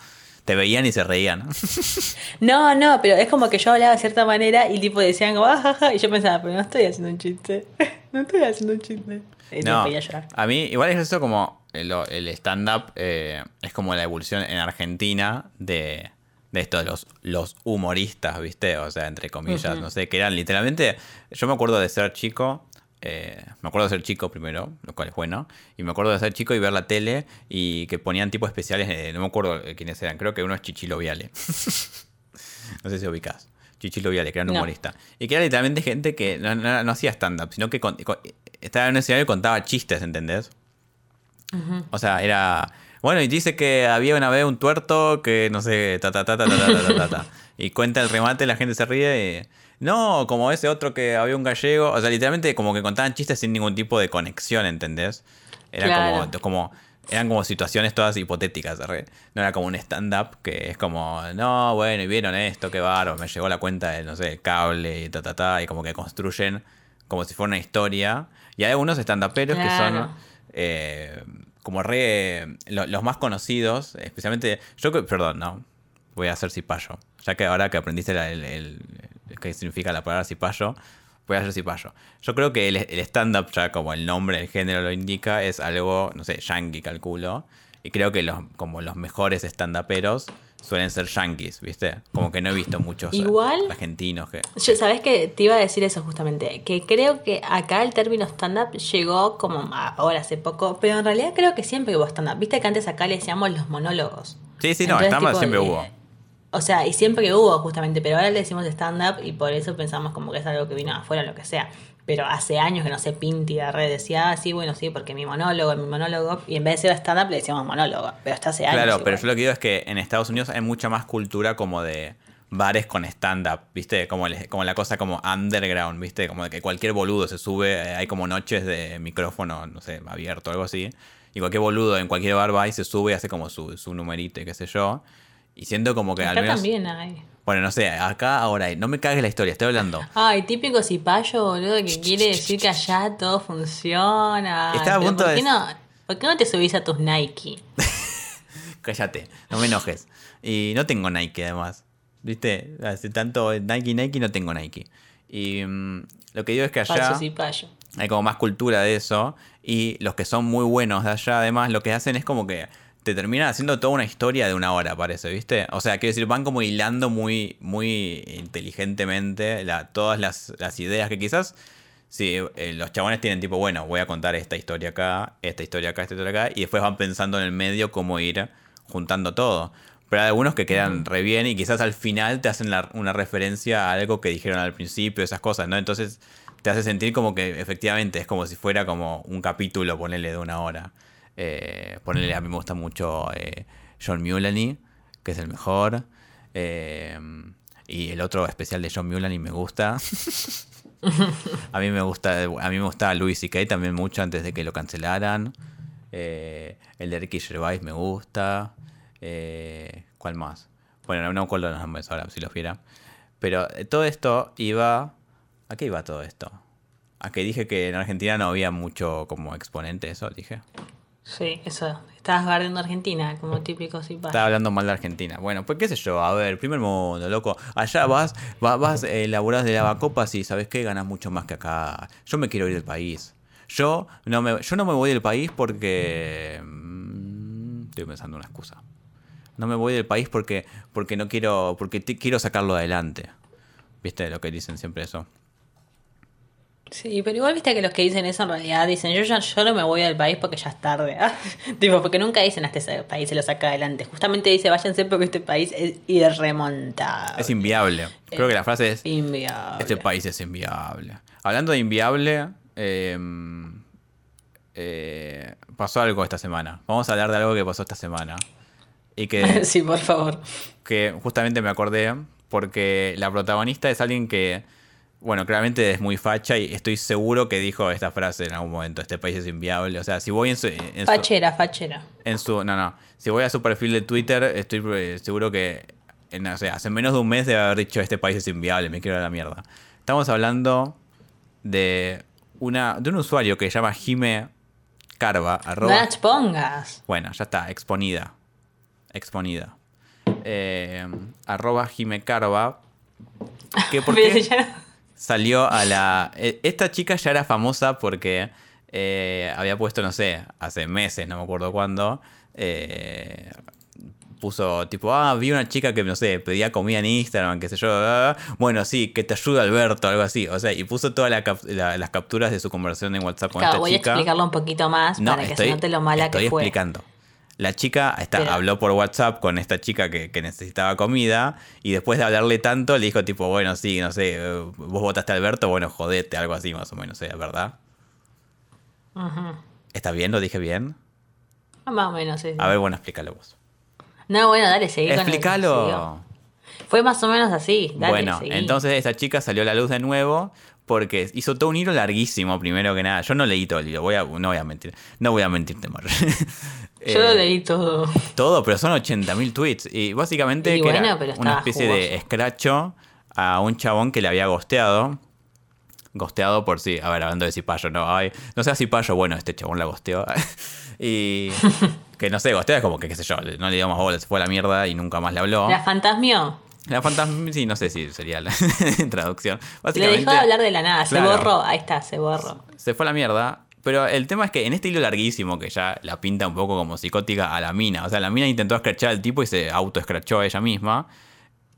Te veían y se reían. No, no, pero es como que yo hablaba de cierta manera y tipo decían como, "Ah, ja, ja", y yo pensaba, pero no estoy haciendo un chiste. No estoy haciendo un chiste. Y No, podía llorar. a mí igual es eso como el, el stand-up eh, es como la evolución en Argentina de, de esto de los, los humoristas, ¿viste? O sea, entre comillas, no sé, que eran literalmente, yo me acuerdo de ser chico, eh, me acuerdo de ser chico primero, lo cual es bueno, y me acuerdo de ser chico y ver la tele y que ponían tipos especiales, eh, no me acuerdo quiénes eran, creo que uno es Chichilo Viale. no sé si ubicás. Chichilo Viale, que era un No. humorista. Y que era literalmente gente que no, no- no hacía stand-up, sino que con- con- estaba en un escenario y contaba chistes, ¿entendés? O sea, era. Bueno, y dice que había una vez un tuerto que no sé, ta ta ta ta ta ta ta ta, ta, ta. Y cuenta el remate, la gente se ríe y. No, como ese otro que había un gallego. O sea, literalmente como que contaban chistes sin ningún tipo de conexión, ¿entendés? Era Claro. como, como. Eran como situaciones todas hipotéticas, re. No era como un stand-up que es como, no, bueno, y vieron esto, qué bárbaro, me llegó la cuenta de, no sé, cable y ta, ta, ta, y como que construyen como si fuera una historia. Y hay algunos stand-uperos que son eh, como re. lo- los más conocidos, especialmente. Yo, perdón, no. Voy a hacer cipayo. Ya que ahora que aprendiste el, el- el- qué significa la palabra cipayo, voy a hacer cipayo. Yo creo que el, el stand-up, ya como el nombre, el género lo indica, es algo, no sé, yankee, calculo. Y creo que los, como los mejores stand-uperos suelen ser yankees, ¿viste? Como que no he visto muchos eh, Igual- argentinos que. Yo, ¿Sabes que Te iba a decir eso justamente. Que creo que acá el término stand-up llegó como ahora hace poco. Pero en realidad creo que siempre hubo stand-up. Viste que antes acá le decíamos los monólogos. Sí, sí, no, stand-up siempre eh, hubo. O sea, y siempre hubo justamente, pero ahora le decimos stand-up y por eso pensamos como que es algo que vino afuera, lo que sea. pero hace años que no sé, Pinti de red decía, ah, sí, bueno, sí, porque mi monólogo, mi monólogo, y en vez de ser stand-up le decíamos monólogo, pero hasta hace años. Claro, pero yo lo que digo es que en Estados Unidos hay mucha más cultura como de bares con stand-up, ¿viste? Como, el- como la cosa como underground, ¿viste? Como de que cualquier boludo se sube, eh, hay como noches de micrófono, no sé, abierto, algo así. Y cualquier boludo en cualquier bar va y se sube y hace como su, su numerito y qué sé yo. Y siento como que al Acá menos... también hay. Bueno, no sé, acá ahora hay. No me cagues la historia, estoy hablando. Ay, típico cipayo, boludo, que quiere decir que allá todo funciona. Estaba a punto ¿por de- qué no, ¿Por qué no te subís a tus Nike? Cállate, no me enojes. Y no tengo Nike además. ¿Viste? Hace tanto Nike, Nike, no tengo Nike. Y mm, lo que digo es que allá... Falso hay como más cultura de eso. Y los que son muy buenos de allá, además, lo que hacen es como que te terminan haciendo toda una historia de una hora, parece, ¿viste? O sea, quiero decir, van como hilando muy, muy inteligentemente la- todas las, las ideas que quizás. Sí, eh, los chabones tienen tipo, bueno, voy a contar esta historia acá, esta historia acá, esta historia acá, y después van pensando en el medio cómo ir juntando todo. Pero hay algunos que quedan re bien y quizás al final te hacen la- una referencia a algo que dijeron al principio, esas cosas, ¿no? Entonces te hace sentir como que efectivamente es como si fuera como un capítulo, ponerle de una hora. Eh, ponerle, a mí me gusta mucho eh, John Mulaney, que es el mejor. Eh, y el otro especial de John Mulaney me gusta. a mí me gusta, a mí me gustaba Louis C.K. también mucho antes de que lo cancelaran. Eh, el de Ricky Gervais me gusta. ¿Cuál más? Bueno, no me acuerdo los nombres ahora, si los viera. Pero todo esto iba... ¿A qué iba todo esto? A que dije que en Argentina no había mucho como exponente, eso dije. Sí, eso. Estabas guardando Argentina, como típico cipayo. Estaba hablando mal de Argentina. Bueno, pues qué sé yo, a ver, primer mundo, loco. Allá vas, vas, vas eh, laburás de lavacopas y sabes qué, ganas mucho más que acá. Yo me quiero ir del país. Yo no me, yo no me voy del país porque... mm, estoy pensando una excusa. No me voy del país porque, porque no quiero, porque quiero sacarlo adelante. ¿Viste lo que dicen siempre eso? Sí, pero igual viste que los que dicen eso en realidad dicen, yo ya yo no me voy del país porque ya es tarde. tipo, porque nunca dicen hasta ese país se lo saca adelante. Justamente dice, váyanse porque este país es irremontable. Es inviable. Creo que la frase es... Inviable. Este país es inviable. Hablando de inviable, eh, eh, pasó algo esta semana. Vamos a hablar de algo que pasó esta semana. Y que, sí, por favor. que justamente me acordé porque la protagonista es alguien que, bueno, claramente es muy facha y estoy seguro que dijo esta frase en algún momento, este país es inviable. O sea, si voy en su... en su- Fachera, fachera. en su no no si voy a su perfil de Twitter estoy eh, seguro que en, o sea, hace menos de un mes de haber dicho este país es inviable me quiero a la mierda estamos hablando de una de un usuario que se llama Jime Carva No arroba- las pongas. bueno ya está exponida exponida eh, arroba Jime Carva que por Pero qué ya- salió a la. eh, Esta chica ya era famosa porque eh, había puesto, no sé, hace meses, no me acuerdo cuándo. eh, puso tipo, ah, vi una chica que, no sé, pedía comida en Instagram, qué sé yo. ah, bueno, sí, que te ayuda Alberto, algo así. O sea, y puso todas la la- las capturas de su conversación en WhatsApp con Claro, esta voy chica. a explicarlo un poquito más No, para que se note lo mala estoy que fue. explicando. La chica está, Pero- habló por WhatsApp con esta chica que, que necesitaba comida y después de hablarle tanto le dijo tipo, bueno, sí, no sé, eh, vos votaste a Alberto, bueno, jodete, algo así más o menos, ¿eh? ¿verdad? ¿Está bien? ¿Lo dije bien? Más o menos, sí. A ver, bueno, explícalo vos. No, bueno, dale, seguí con el- Explícalo. Fue más o menos así. Dale, bueno, seguí. entonces esta chica salió a la luz de nuevo porque hizo todo un hilo larguísimo primero que nada. Yo no leí todo el hilo, voy a, no voy a mentir. No voy a mentirte, Mar. Yo lo Eh, leí todo. Todo, pero son 80.000 tweets. Y básicamente Y que era bueno, pero una especie de escracho a un chabón que le había gosteado. Gosteado por sí. A ver, hablando de Cipayo, no. Ay, no sea Cipayo, bueno, este chabón la gosteó. y que no sé, gostea es como que, qué sé yo, no le digamos bola, se fue a la mierda y nunca más le habló. La fantasmió. La fantasma, sí, no sé si sería la traducción. Le Básicamente, dejó de hablar de la nada. Se borró. Ahí está, se borró. se fue a la mierda. Pero el tema es que en este hilo larguísimo, que ya la pinta un poco como psicótica a la mina, o sea, la mina intentó escrachar al tipo y se auto-escrachó a ella misma.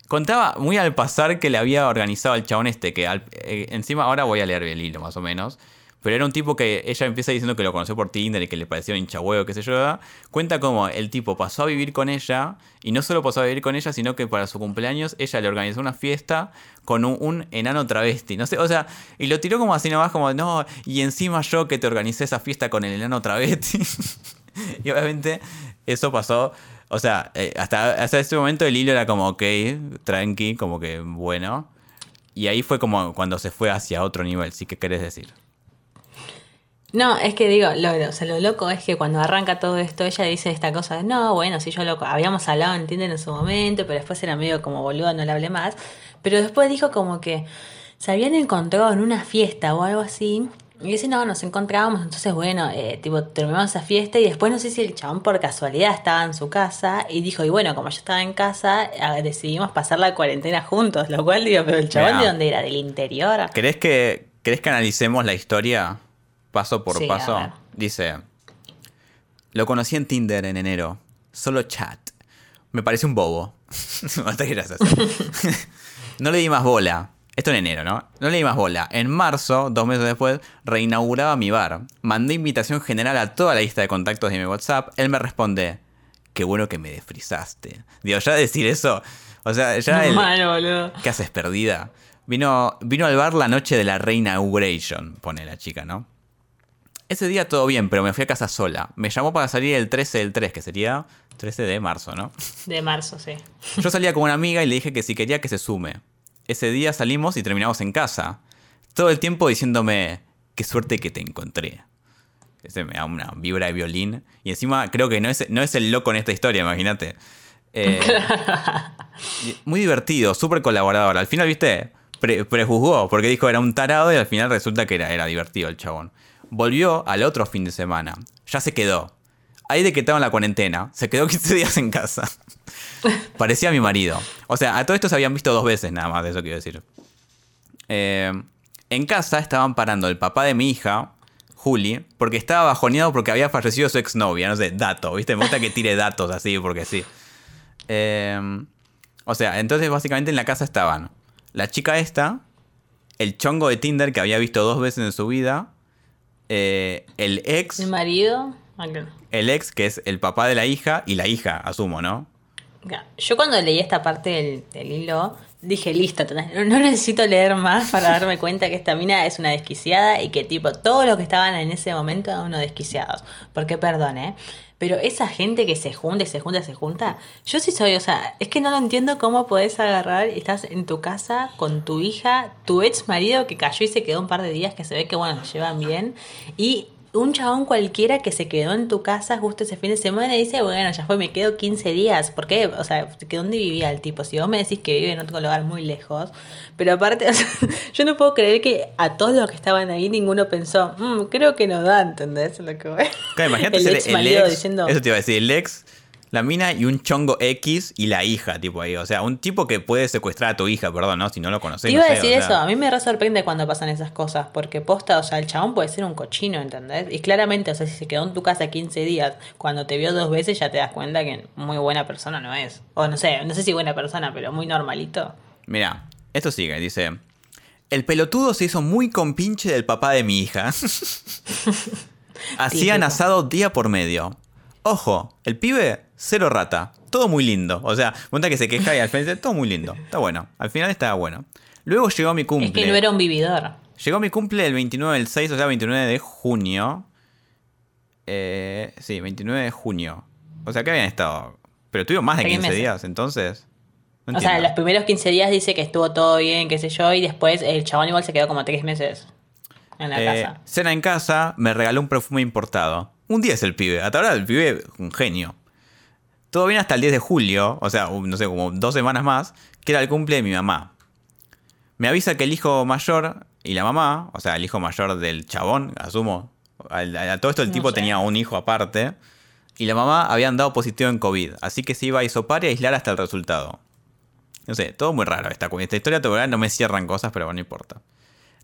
Contaba muy al pasar que le había organizado al chabón este, que al- eh, encima ahora voy a leer el hilo más o menos, pero era un tipo que ella empieza diciendo que lo conoció por Tinder y que le pareció un hinchahuevo, qué sé yo. Cuenta cómo el tipo pasó a vivir con ella y no solo pasó a vivir con ella, sino que para su cumpleaños ella le organizó una fiesta con un, enano travesti. No sé, o sea, y lo tiró como así nomás, como, no, y encima yo que te organicé esa fiesta con el enano travesti. y obviamente eso pasó. O sea, eh, hasta, hasta ese momento el hilo era como, ok, tranqui, como que bueno. Y ahí fue como cuando se fue hacia otro nivel, ¿sí que querés decir? No, es que digo, lo, o sea, lo loco es que cuando arranca todo esto, ella dice esta cosa de, no, bueno, si yo lo habíamos hablado, entienden, en su momento, pero después era medio como boludo, no le hablé más. Pero después dijo como que se habían encontrado en una fiesta o algo así. Y dice, no, nos encontrábamos, entonces bueno, eh, tipo, terminamos esa fiesta y después no sé si el chabón por casualidad estaba en su casa y dijo, y bueno, como yo estaba en casa, decidimos pasar la cuarentena juntos, lo cual digo, pero el chabón de dónde era, del interior. ¿Crees que, ¿Crees que analicemos la historia? Paso por paso. Dice, lo conocí en Tinder en enero, solo chat. Me parece un bobo. no le di más bola. Esto en enero, ¿no? No le di más bola. En marzo, dos meses después, reinauguraba mi bar. Mandé invitación general a toda la lista de contactos de mi WhatsApp. Él me responde, qué bueno que me desfrizaste. Digo, ya decir eso, o sea, ya... El, boludo. ¿Qué haces perdida? Vino, vino al bar la noche de la reinauguration, pone la chica, ¿no? Ese día todo bien, pero me fui a casa sola. Me llamó para salir el 13 del 3, que sería 13 de marzo, ¿no? De marzo, sí. Yo salía con una amiga y le dije que si quería que se sume. Ese día salimos y terminamos en casa. Todo el tiempo diciéndome, qué suerte que te encontré. Ese me da una vibra de violín. Y encima creo que no es, no es el loco en esta historia, imagínate. Eh, muy divertido, súper colaborador. Al final, viste, prejuzgó, porque dijo era un tarado y al final resulta que era, era divertido el chabón. Volvió al otro fin de semana. Ya se quedó. Ahí de que estaba en la cuarentena, se quedó 15 días en casa. Parecía mi marido. O sea, a todo esto se habían visto dos veces nada más, de eso quiero decir. Eh, en casa estaban parando el papá de mi hija, Juli, porque estaba bajoneado porque había fallecido su exnovia. No sé, dato, ¿viste? Me gusta que tire datos así, porque sí. Eh, o sea, entonces básicamente en la casa estaban la chica esta, el chongo de Tinder que había visto dos veces en su vida, eh, el ex. ¿El marido? El ex, que es el papá de la hija, y la hija, asumo, ¿no? Yo cuando leí esta parte del, hilo, dije, listo, no necesito leer más para darme cuenta que esta mina es una desquiciada y que tipo, todos los que estaban en ese momento eran unos desquiciados. Porque, perdón, ¿eh? Pero esa gente que se junta y se junta y se junta, yo sí soy, o sea, es que no lo entiendo cómo podés agarrar y estás en tu casa con tu hija, tu ex marido que cayó y se quedó un par de días, que se ve que, bueno, llevan bien, y un chabón cualquiera que se quedó en tu casa justo ese fin de semana y dice, bueno, ya fue, me quedo 15 días. ¿Por qué? O sea, ¿dónde vivía el tipo? Si vos me decís que vive en otro lugar muy lejos. Pero aparte, yo no puedo creer que a todos los que estaban ahí ninguno pensó, mm, creo que no da, ¿entendés? Lo que imagínate el ex, el ex diciendo... Eso te iba a decir, el ex la mina y un chongo X y la hija, tipo ahí. O sea, un tipo que puede secuestrar a tu hija, perdón, ¿no? Si no lo conoces. iba a decir eso, a mí me re sorprende cuando pasan esas cosas, porque posta, o sea, el chabón puede ser un cochino, ¿entendés? Y claramente, o sea, si se quedó en tu casa 15 días, cuando te vio dos veces ya te das cuenta que muy buena persona no es. O no sé, no sé si buena persona, pero muy normalito. Mira, esto sigue, dice. El pelotudo se hizo muy compinche del papá de mi hija. Hacían asado día por medio. Ojo, el pibe, cero rata. Todo muy lindo. O sea, cuenta que se queja y al final todo muy lindo. Está bueno. Al final estaba bueno. Luego llegó mi cumple. Es que no era un vividor. Llegó mi cumple el 29 del 6, o sea, 29 de junio. Eh, sí, 29 de junio. O sea, que habían estado. Pero tuvo más de 15 días, entonces. o sea, los primeros 15 días dice que estuvo todo bien, qué sé yo, y después el chabón igual se quedó como 3 meses en la eh, casa. Cena en casa, me regaló un perfume importado. Un día es el pibe. Hasta ahora el pibe un genio. Todo bien hasta el 10 de julio, o sea, no sé, como dos semanas más, que era el cumple de mi mamá. Me avisa que el hijo mayor y la mamá, o sea, el hijo mayor del chabón, asumo, a, todo esto el tipo tenía un hijo aparte, y la mamá habían dado positivo en COVID, así que se iba a isopar y aislar hasta el resultado. No sé, todo muy raro esta, esta historia, todavía no me cierran cosas, pero bueno, no importa.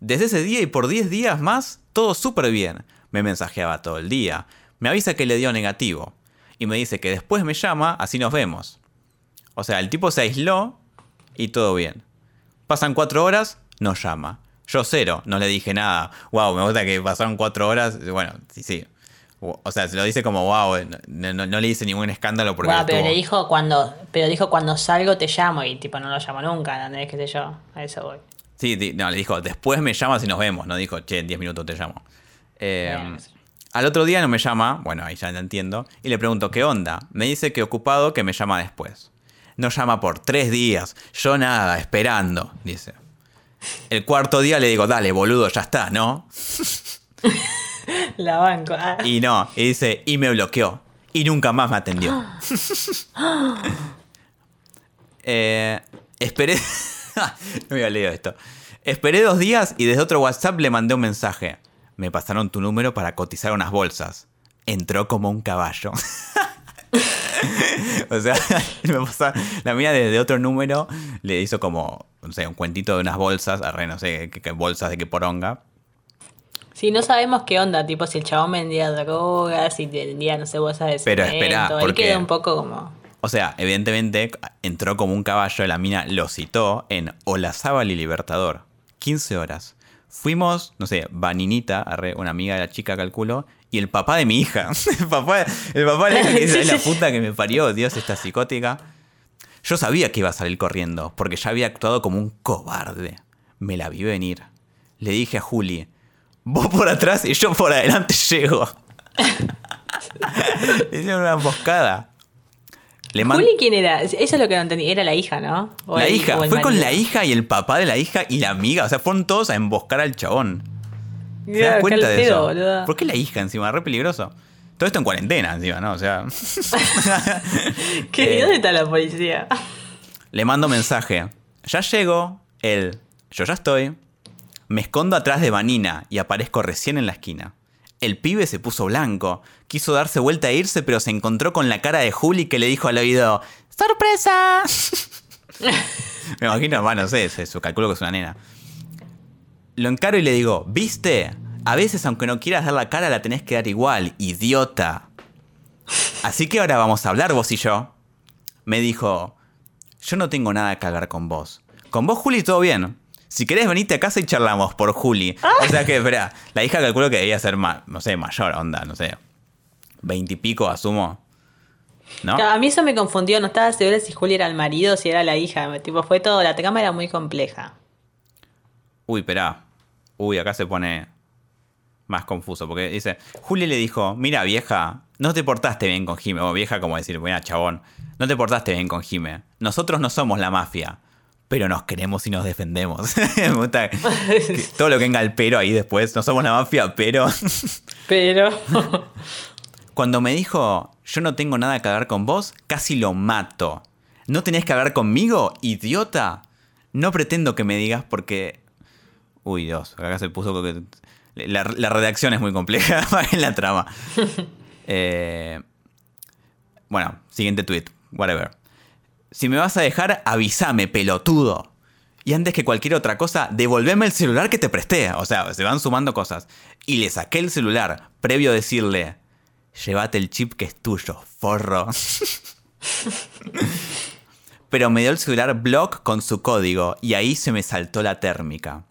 Desde ese día y por 10 días más, todo súper bien me mensajeaba todo el día, me avisa que le dio negativo y me dice que después me llama, así nos vemos. O sea, el tipo se aisló y todo bien. Pasan cuatro horas, nos llama. Yo cero, no le dije nada. Wow, me gusta que pasaron cuatro horas. Bueno, sí, sí. O sea, se lo dice como wow, no, no, le hice ningún escándalo porque. Wow, pero le dijo cuando, pero dijo cuando salgo te llamo y tipo no lo llamo nunca, ¿no? ¿Qué sé yo? A eso voy. Sí, no, le dijo, después me llamas y nos vemos. No dijo, che, en 10 minutos te llamo. Eh, al otro día no me llama, bueno, ahí ya lo entiendo, y le pregunto, ¿qué onda? Me dice que ocupado, que me llama después. No llama por tres días, yo nada, esperando, dice. El cuarto día le digo, dale, boludo, ya está, ¿no? La banco. Ah. Y no, y dice, y me bloqueó. Y nunca más me atendió. eh, esperé. no voy a leer esto. Esperé dos días y desde otro WhatsApp le mandé un mensaje. Me pasaron tu número para cotizar unas bolsas. Entró como un caballo. o sea, la mía desde otro número le hizo como, no sé, un cuentito de unas bolsas, no sé qué, bolsas de qué poronga. Sí, no sabemos qué onda, tipo si el chabón vendía drogas, si vendía, no sé, bolsas de Pero espera, porque... quedó un poco como... O sea, evidentemente entró como un caballo, la mina lo citó en Olazábal y Libertador. 15 horas. Fuimos, no sé, Vaninita, una amiga de la chica, calculo, y el papá de mi hija. el papá, el papá de la, es la puta que me parió, Dios, esta psicótica. Yo sabía que iba a salir corriendo, porque ya había actuado como un cobarde. Me la vi venir. Le dije a Juli, vos por atrás y yo por adelante llego. Hicieron una emboscada. ¿Juli quién era? Eso es lo que no entendí. Era la hija, ¿no? la hija. Fue con la hija y el papá de la hija y la amiga. O sea, fueron todos a emboscar al chabón. ¿Te das cuenta de eso? ¿Por qué la hija encima? Re peligroso. Todo esto en cuarentena encima, ¿no? O sea. ¿Qué, ¿Dónde está la policía? Le mando mensaje. Ya llego. Él. Yo ya estoy. Me escondo atrás de Vanina y aparezco recién en la esquina. El pibe se puso blanco. Quiso darse vuelta e irse, pero se encontró con la cara de Juli que le dijo al oído: ¡Sorpresa! Me imagino, bueno, no sé, su calculo que es una nena. Lo encaro y le digo: ¿Viste? A veces, aunque no quieras dar la cara, la tenés que dar igual, idiota. Así que ahora vamos a hablar vos y yo. Me dijo: Yo no tengo nada que hablar con vos. Con vos, Juli, todo bien. Si querés venite a casa y charlamos por Juli. O sea que, espera, la hija calculo que debía ser más, no sé, mayor, onda, no sé. Veintipico, asumo. ¿No? a mí eso me confundió, no estaba segura si Juli era el marido o si era la hija. Tipo, fue todo, la trama era muy compleja. Uy, espera. Uy, acá se pone más confuso, porque dice, Juli le dijo, mira vieja, no te portaste bien con Jime, o vieja como decir, mira chabón, no te portaste bien con Jime. Nosotros no somos la mafia pero nos queremos y nos defendemos. todo lo que venga el pero ahí después. No somos la mafia, pero. pero. Cuando me dijo, yo no tengo nada que hablar con vos, casi lo mato. ¿No tenés que hablar conmigo, idiota? No pretendo que me digas porque. Uy, Dios, acá se puso. La, la redacción es muy compleja en la trama. Eh, bueno, siguiente tweet, whatever. Si me vas a dejar, avísame, pelotudo. Y antes que cualquier otra cosa, devolveme el celular que te presté. O sea, se van sumando cosas. Y le saqué el celular, previo a decirle, llévate el chip que es tuyo, forro. Pero me dio el celular block con su código y ahí se me saltó la térmica.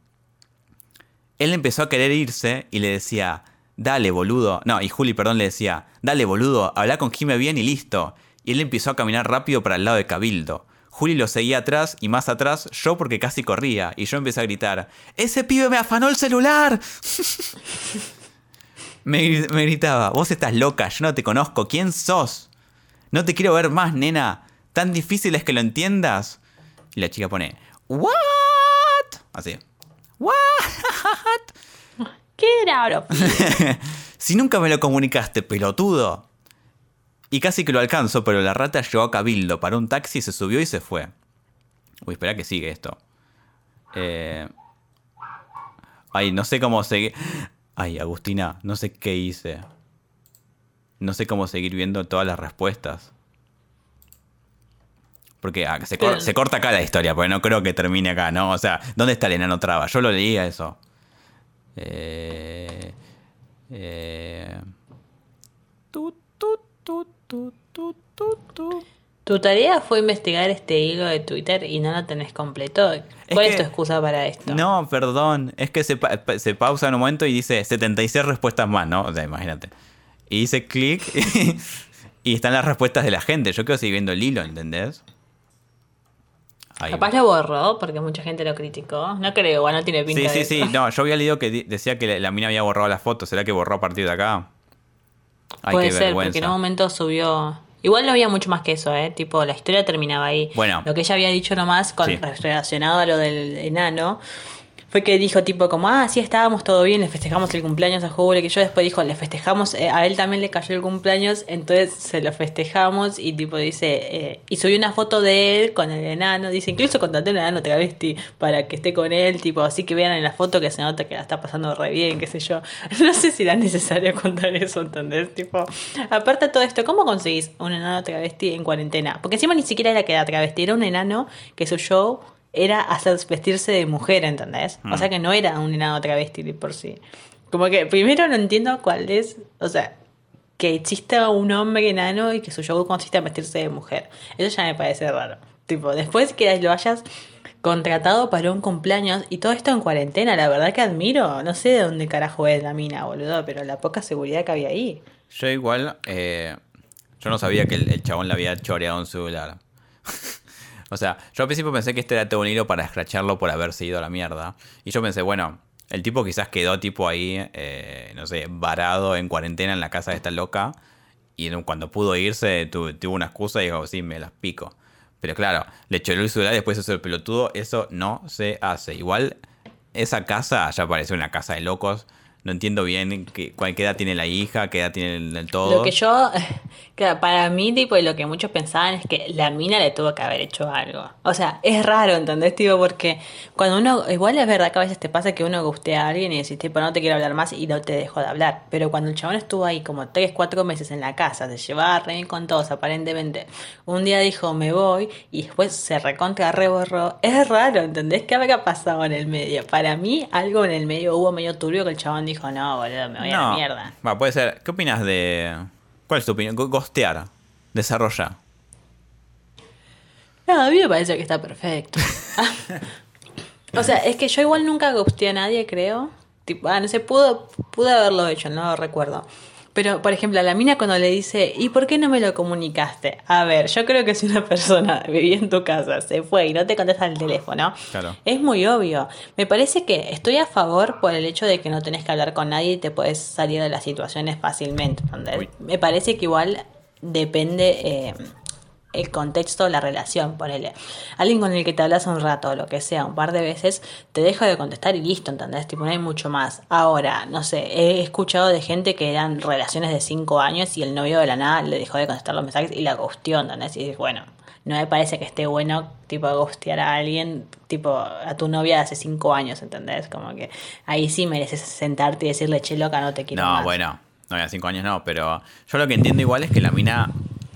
Él empezó a querer irse y le decía, dale boludo. No, y Juli, perdón, le decía, dale boludo, habla con Jime bien y listo y él empezó a caminar rápido para el lado de Cabildo. Juli lo seguía atrás y más atrás yo porque casi corría y yo empecé a gritar, ¡Ese pibe me afanó el celular! me, me, gritaba, vos estás loca, yo no te conozco, ¿quién sos? No te quiero ver más, nena. ¿Tan difícil es que lo entiendas? Y la chica pone, ¿What? Así. ¿What? ¿Qué era ahora? si nunca me lo comunicaste, pelotudo. Y casi que lo alcanzo, pero la rata llegó a Cabildo, paró un taxi, se subió y se fue. Uy, espera que sigue esto. Eh... Ay, no sé cómo seguir. Ay, Agustina, no sé qué hice. No sé cómo seguir viendo todas las respuestas. Porque ah, se, se, corta acá la historia, porque no creo que termine acá, ¿no? O sea, ¿dónde está el enano traba? Yo lo leía eso. Eh, eh, tut, Tu tarea fue investigar este hilo de Twitter y no lo tenés completo. ¿Cuál es, que- tu excusa para esto? No, perdón. Es que se, pa- pa- se pausa en un momento y dice 76 respuestas más, ¿no? O sea, imagínate. Y dice clic y están las respuestas de la gente. Yo quedo seguir viendo el hilo, ¿entendés? Ahí Capaz lo borró porque mucha gente lo criticó. No creo, igual no tiene pinta Sí, sí, de sí. eso. No, yo había leído que decía que la, la mina había borrado las fotos. ¿Será que borró a partir de acá? Ay, Puede ser, porque en un momento subió. Igual no había mucho más que eso, ¿eh? Tipo, la historia terminaba ahí. Bueno. Lo que ella había dicho nomás, con, Sí. relacionado a lo del enano, fue que dijo, tipo, como, ah, sí, estábamos todo bien, le festejamos el cumpleaños a Julio, que yo después dijo, le festejamos, eh, a él también le cayó el cumpleaños, entonces se lo festejamos y, tipo, dice, eh, y subió una foto de él con el enano, dice, incluso contraté un enano travesti para que esté con él, tipo, así que vean en la foto que se nota que la está pasando re bien, qué sé yo. No sé si era necesario contar eso, ¿entendés? Tipo, aparte de todo esto, ¿cómo conseguís un enano travesti en cuarentena? Porque encima ni siquiera era que era travesti, era un enano que su show era hacer vestirse de mujer, ¿entendés? O sea que no era un enano travesti de por sí. Como que primero no entiendo cuál es, o sea, que exista un hombre enano y que su show consiste en vestirse de mujer. Eso ya me parece raro. Tipo, después que lo hayas contratado para un cumpleaños y todo esto en cuarentena, la verdad que admiro. No sé de dónde carajo es la mina, boludo, pero la poca seguridad que había ahí. Yo igual, eh, yo no sabía que el, el chabón le había choreado un celular. o sea, yo al principio pensé que este era todo un hilo para escracharlo por haberse ido a la mierda. Y yo pensé, bueno, el tipo quizás quedó tipo ahí, eh, no sé, varado en cuarentena en la casa de esta loca. Y cuando pudo irse tu- tuvo una excusa y dijo, sí, me las pico. Pero claro, le choreó el celular y después hizo el pelotudo. Eso no se hace. Igual, esa casa ya parece una casa de locos. No entiendo bien qué, cuál, qué edad tiene la hija, qué edad tiene el, todo. Lo que yo, para mí, tipo, lo que muchos pensaban es que la mina le tuvo que haber hecho algo. O sea, es raro, ¿entendés, tipo? Porque cuando uno, igual es verdad que a veces te pasa que uno gustea a alguien y decís, tipo, no te quiero hablar más y no te dejo de hablar. Pero cuando el chabón estuvo ahí como 3, 4 meses en la casa, se llevaba re bien con todos, aparentemente, un día dijo, me voy, y después se recontra reborró. Es raro, ¿entendés? ¿Qué habrá pasado en el medio? Para mí, algo en el medio hubo medio turbio que el chabón dijo, no, boludo, me voy a la mierda. Va, puede ser. ¿Qué opinas de. ¿Cuál es tu opinión? Go- Gostear. Desarrolla. No, a mí me parece que está perfecto. o sea, es que yo igual nunca gusté a nadie, creo. Tipo, ah, no sé, pudo, pude haberlo hecho, no lo recuerdo. Pero, por ejemplo, a la mina cuando le dice, ¿y por qué no me lo comunicaste? A ver, yo creo que si una persona vivía en tu casa, se fue y no te contesta el teléfono, Claro. es muy obvio. Me parece que estoy a favor por el hecho de que no tenés que hablar con nadie y te puedes salir de las situaciones fácilmente. Me parece que igual depende eh, el contexto, la relación, ponele. Alguien con el que te hablas un rato o lo que sea, un par de veces, te deja de contestar y listo, ¿entendés? Tipo, no hay mucho más. Ahora, no sé, he escuchado de gente que eran relaciones de cinco años y el novio de la nada le dejó de contestar los mensajes y la ghosteó, ¿entendés? Y dices, bueno, no me parece que esté bueno, tipo, ghostear a alguien, tipo, a tu novia de hace cinco años, ¿entendés? Como que ahí sí mereces sentarte y decirle, che, loca, no te quiero No, más. bueno. No, ya cinco años no, pero yo lo que entiendo igual es que la mina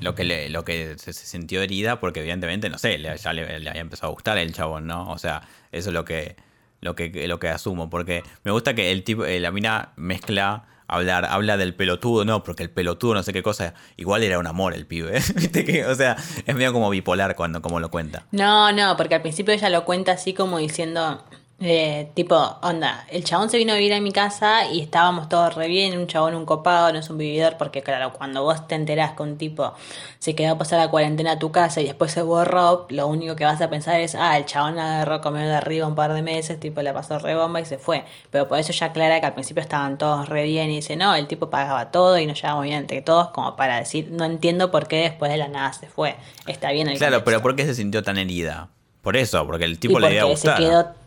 lo que lo que se, sintió herida porque evidentemente, no sé, ya le, había empezado a gustar el chabón, ¿no? O sea, eso es lo que, lo que, lo que asumo, porque me gusta que el tipo, eh, la mina mezcla hablar, habla del pelotudo, no, porque el pelotudo no sé qué cosa, igual era un amor el pibe. ¿viste que? O sea, es medio como bipolar cuando como lo cuenta. No, no, porque al principio ella lo cuenta así como diciendo, eh, tipo, onda, el chabón se vino a vivir a mi casa y estábamos todos re bien, un chabón un copado, no es un vividor, porque claro, cuando vos te enterás que un tipo se quedó a pasar la cuarentena a tu casa y después se borró, lo único que vas a pensar es, ah, el chabón agarró, comió de arriba un par de meses, tipo, la pasó re bomba y se fue. Pero por eso ya aclara que al principio estaban todos re bien y dice, no, el tipo pagaba todo y nos llevamos bien entre todos, como para decir, no entiendo por qué después de la nada se fue. Está bien el Claro, contexto. pero ¿por qué se sintió tan herida? Por eso, porque el Y tipo le se quedó.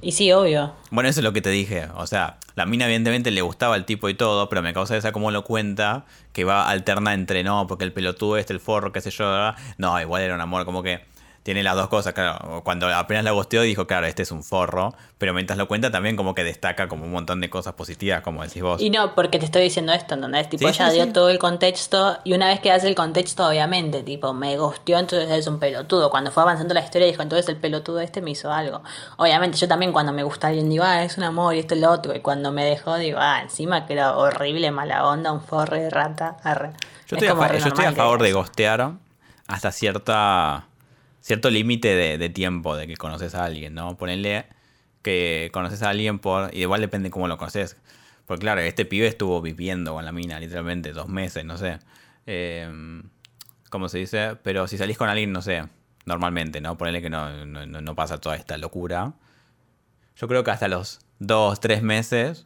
Y sí, obvio. Bueno, eso es lo que te dije. O sea, la mina evidentemente le gustaba el tipo y todo, pero me causa esa como lo cuenta, que va alterna entre no, porque el pelotudo este, el forro, qué sé yo. ¿verdad? No, igual era un amor, como que tiene las dos cosas. Claro, cuando apenas la gosteó dijo, claro, este es un forro, pero mientras lo cuenta también como que destaca como un montón de cosas positivas, como decís vos. Y no, porque te estoy diciendo esto, ¿entendés? Tipo, Sí, ella sí, dio sí. todo el contexto y una vez que hace el contexto, obviamente, tipo, me gustió, entonces es un pelotudo. Cuando fue avanzando la historia dijo, entonces el pelotudo este me hizo algo. Obviamente, yo también cuando me gusta alguien digo, ah, es un amor y esto y lo otro. Y cuando me dejó digo, ah, encima que era horrible, mala onda, un forre de rata, arre. Yo Es estoy, a, yo estoy a favor de gostear hasta cierta cierto límite de, tiempo de que conoces a alguien, ¿no? Ponerle que conoces a alguien por... Y igual depende cómo lo conoces. Porque claro, este pibe estuvo viviendo con la mina literalmente dos meses, no sé. Eh, ¿Cómo se dice? Pero si salís con alguien, no sé, normalmente, ¿no? Ponerle que no, no, pasa toda esta locura. Yo creo que hasta los dos, tres meses,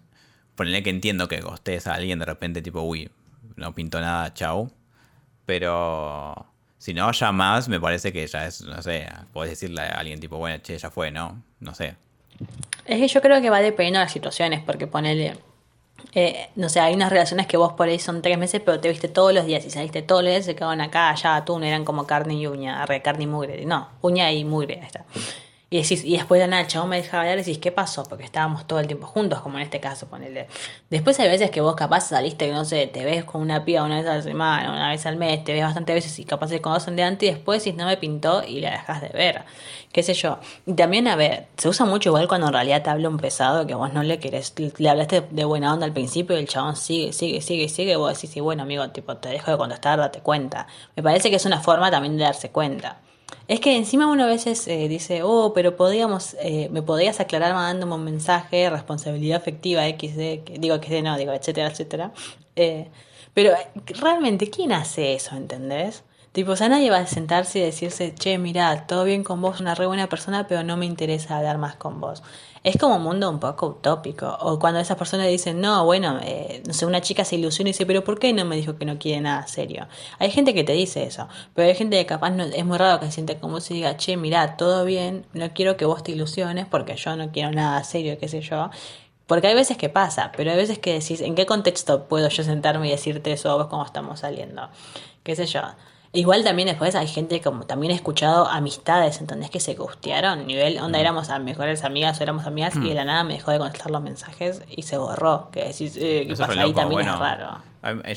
ponerle que entiendo que gostes a alguien de repente, tipo, uy, no pinto nada, chau. Pero si no, ya más, me parece que ya es, no sé, podés decirle a alguien, tipo, bueno, che, ya fue, ¿no? No sé. Es que yo creo que va dependiendo de las situaciones, porque ponele. Eh, no sé, hay unas relaciones que vos por ahí son tres meses, pero te viste todos los días y saliste todos los días, se quedaban acá, allá, tú, no eran como carne y uña, re, carne y mugre. No, uña y mugre, ahí está. Y, decís, y después de nada, el chabón me dejaba hablar y decís, ¿qué pasó? Porque estábamos todo el tiempo juntos, como en este caso, ponele. Después hay veces que vos capaz saliste, no sé, te ves con una piba una vez a la semana, una vez al mes, te ves bastantes veces y capaz se conocen de antes y después decís, no me pintó y la dejas de ver. Qué sé yo. Y también, a ver, se usa mucho igual cuando en realidad te habla un pesado que vos no le querés, le hablaste de buena onda al principio y el chabón sigue, sigue, sigue, sigue, y vos decís, sí, bueno, amigo, tipo, te dejo de contestar, date cuenta. Me parece que es una forma también de darse cuenta. Es que encima uno a veces eh, dice, oh, pero podríamos, eh, me podrías aclarar mandándome un mensaje, responsabilidad afectiva, XD, digo XD no, digo, etcétera, etcétera. Eh, pero realmente, ¿quién hace eso, entendés? Tipo, o sea, nadie va a sentarse y decirse, che, mira, todo bien con vos, una re buena persona, pero no me interesa hablar más con vos. Es como un mundo un poco utópico. O cuando esas personas dicen, no, bueno, eh, no sé, una chica se ilusiona y dice, pero ¿por qué no me dijo que no quiere nada serio? Hay gente que te dice eso, pero hay gente que capaz no, es muy raro que se siente como si diga, che, mira, todo bien, no quiero que vos te ilusiones porque yo no quiero nada serio, qué sé yo. Porque hay veces que pasa, pero hay veces que decís, ¿en qué contexto puedo yo sentarme y decirte eso a vos como estamos saliendo? ¿Qué sé yo? Igual también después hay gente como también he escuchado amistades, ¿entendés? Que se gustearon, nivel, onda, mm. éramos mejores amigas o éramos amigas y de la mm. nada me dejó de contestar los mensajes y se borró. Que decís, eh, ¿qué pasa? Ahí también es raro.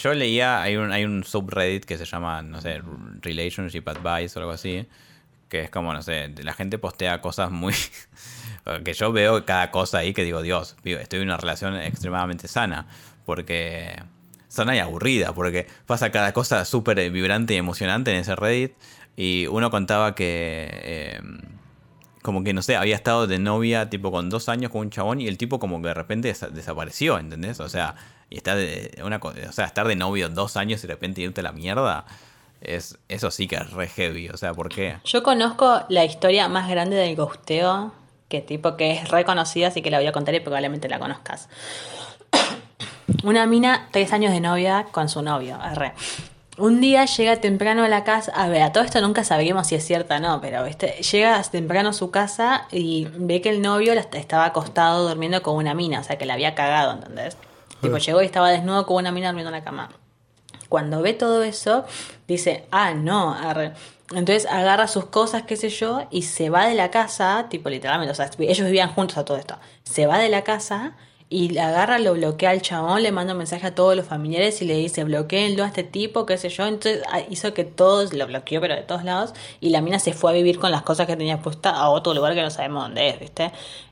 Yo leía, hay un, hay un subreddit que se llama, no sé, Relationship Advice o algo así, que es como, no sé, la gente postea cosas muy... que yo veo cada cosa ahí que digo, Dios, estoy en una relación extremadamente sana, porque y aburrida, porque pasa cada cosa súper vibrante y emocionante en ese Reddit. Y uno contaba que, em, como que no sé, había estado de novia tipo con dos años con un chabón y el tipo como que de repente desapareció, ¿entendés? O sea, y está de, una, o sea, estar de novio dos años y de repente irte a la mierda. Es, eso sí que es re heavy, o sea, ¿por qué? Yo conozco la historia más grande del gusteo, que tipo que es reconocida, así que la voy a contar y probablemente la conozcas. Una mina, tres años de novia con su novio, R. Un día llega temprano a la casa, a ver, a todo esto nunca sabríamos si es cierto o no, pero ¿viste? llega temprano a su casa y ve que el novio estaba acostado durmiendo con una mina, o sea que la había cagado, ¿entendés? Tipo, ah. llegó y estaba desnudo con una mina durmiendo en la cama. Cuando ve todo eso, dice, ah, no, arre. Entonces agarra sus cosas, qué sé yo, y se va de la casa, tipo literalmente, o sea, ellos vivían juntos a todo esto. Se va de la casa y le agarra, lo bloquea al chabón, le manda un mensaje a todos los familiares y le dice, bloqueenlo a este tipo, qué sé yo. Entonces ah, hizo que todos, lo bloqueó, pero de todos lados, y la mina se fue a vivir con las cosas que tenía puesta a otro lugar que no sabemos dónde es, ¿viste?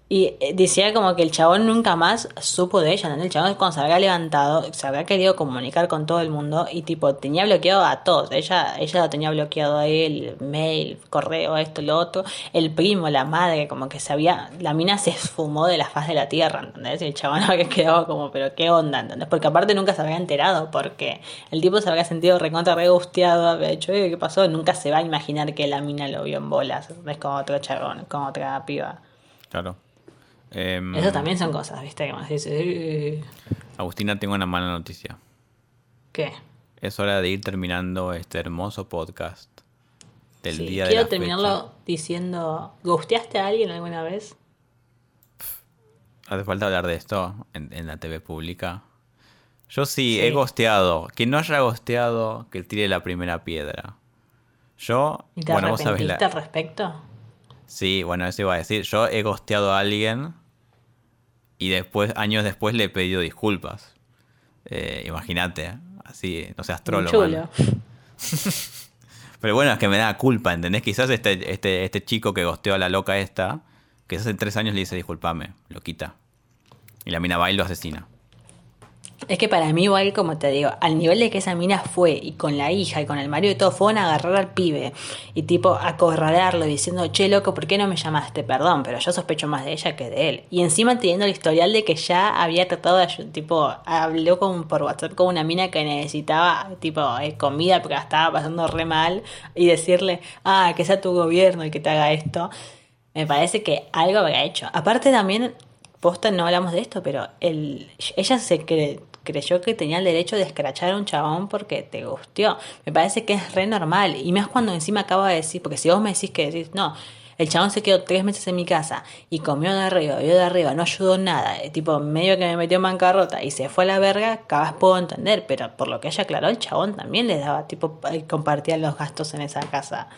Y eh, decía como que el chabón nunca más supo de ella, ¿no? El chabón cuando se había levantado, se había querido comunicar con todo el mundo y tipo tenía bloqueado a todos. Ella, ella lo tenía bloqueado a él, mail, correo, esto, lo otro. El primo, la madre, como que sabía, la mina se esfumó de la faz de la tierra, ¿entendés? Y el chabón había quedado como, pero qué onda, ¿entendés? Porque aparte nunca se había enterado, porque el tipo se había sentido recontra regusteado, había dicho, ¿qué pasó? Nunca se va a imaginar que la mina lo vio en bolas, es como otro chabón, como otra piba. Claro. Em, Eso también son cosas, ¿viste? Como dice, Agustina, tengo una mala noticia. ¿Qué? Es hora de ir terminando este hermoso podcast del día de Quiero terminarlo diciendo, ¿gusteaste a alguien alguna vez? Hace falta hablar de esto en, la TV pública. Yo sí, he gosteado. Quien no haya gosteado, que tire la primera piedra. Yo, ¿Y te bueno, arrepentiste al respecto? Sí, bueno, eso iba a decir. Yo he gosteado a alguien y después, años después, le he pedido disculpas. Eh, imagínate, así, no sé, astrólogo. Pero bueno, es que me da culpa, ¿entendés? Quizás este, este, este chico que gosteó a la loca esta, que hace tres años le dice disculpame, lo quita. Y la mina va y lo asesina. Es que para mí igual, como te digo, al nivel de que esa mina fue y con la hija y con el marido y todo, fueron a agarrar al pibe y tipo acorralarlo diciendo, che loco, ¿por qué no me llamaste? Perdón, pero yo sospecho más de ella que de él. Y encima teniendo el historial de que ya había tratado de, tipo, habló con, por WhatsApp con una mina que necesitaba tipo eh, comida porque la estaba pasando re mal y decirle, ah, que sea tu gobierno y que te haga esto. Me parece que algo había hecho. Aparte también posta no hablamos de esto, pero el, ella se cree, creyó que tenía el derecho de escrachar a un chabón porque te gustió. Me parece que es re normal. Y más cuando encima acaba de decir, porque si vos me decís que decís, no, el chabón se quedó tres meses en mi casa y comió de arriba, vio de arriba, no ayudó nada, eh, tipo medio que me metió en bancarrota y se fue a la verga, capaz puedo entender, pero por lo que ella aclaró, el chabón también le daba, tipo, eh, compartía los gastos en esa casa.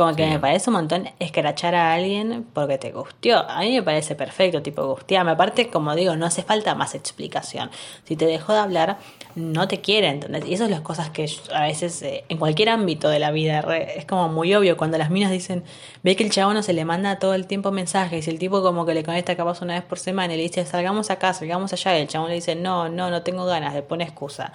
Como que me parece un montón escrachar a alguien porque te gustió. A mí me parece perfecto, tipo gustearme. Aparte, como digo, no hace falta más explicación. Si te dejó de hablar, no te quiere, ¿entendés? Y esas son las cosas que a veces, eh, en cualquier ámbito de la vida, es como muy obvio cuando las minas dicen, ve que el chabón no se le manda todo el tiempo mensajes y el tipo como que le conecta capaz una vez por semana y le dice, salgamos acá, salgamos allá, y el chabón le dice, no, no, no tengo ganas, le pone excusa.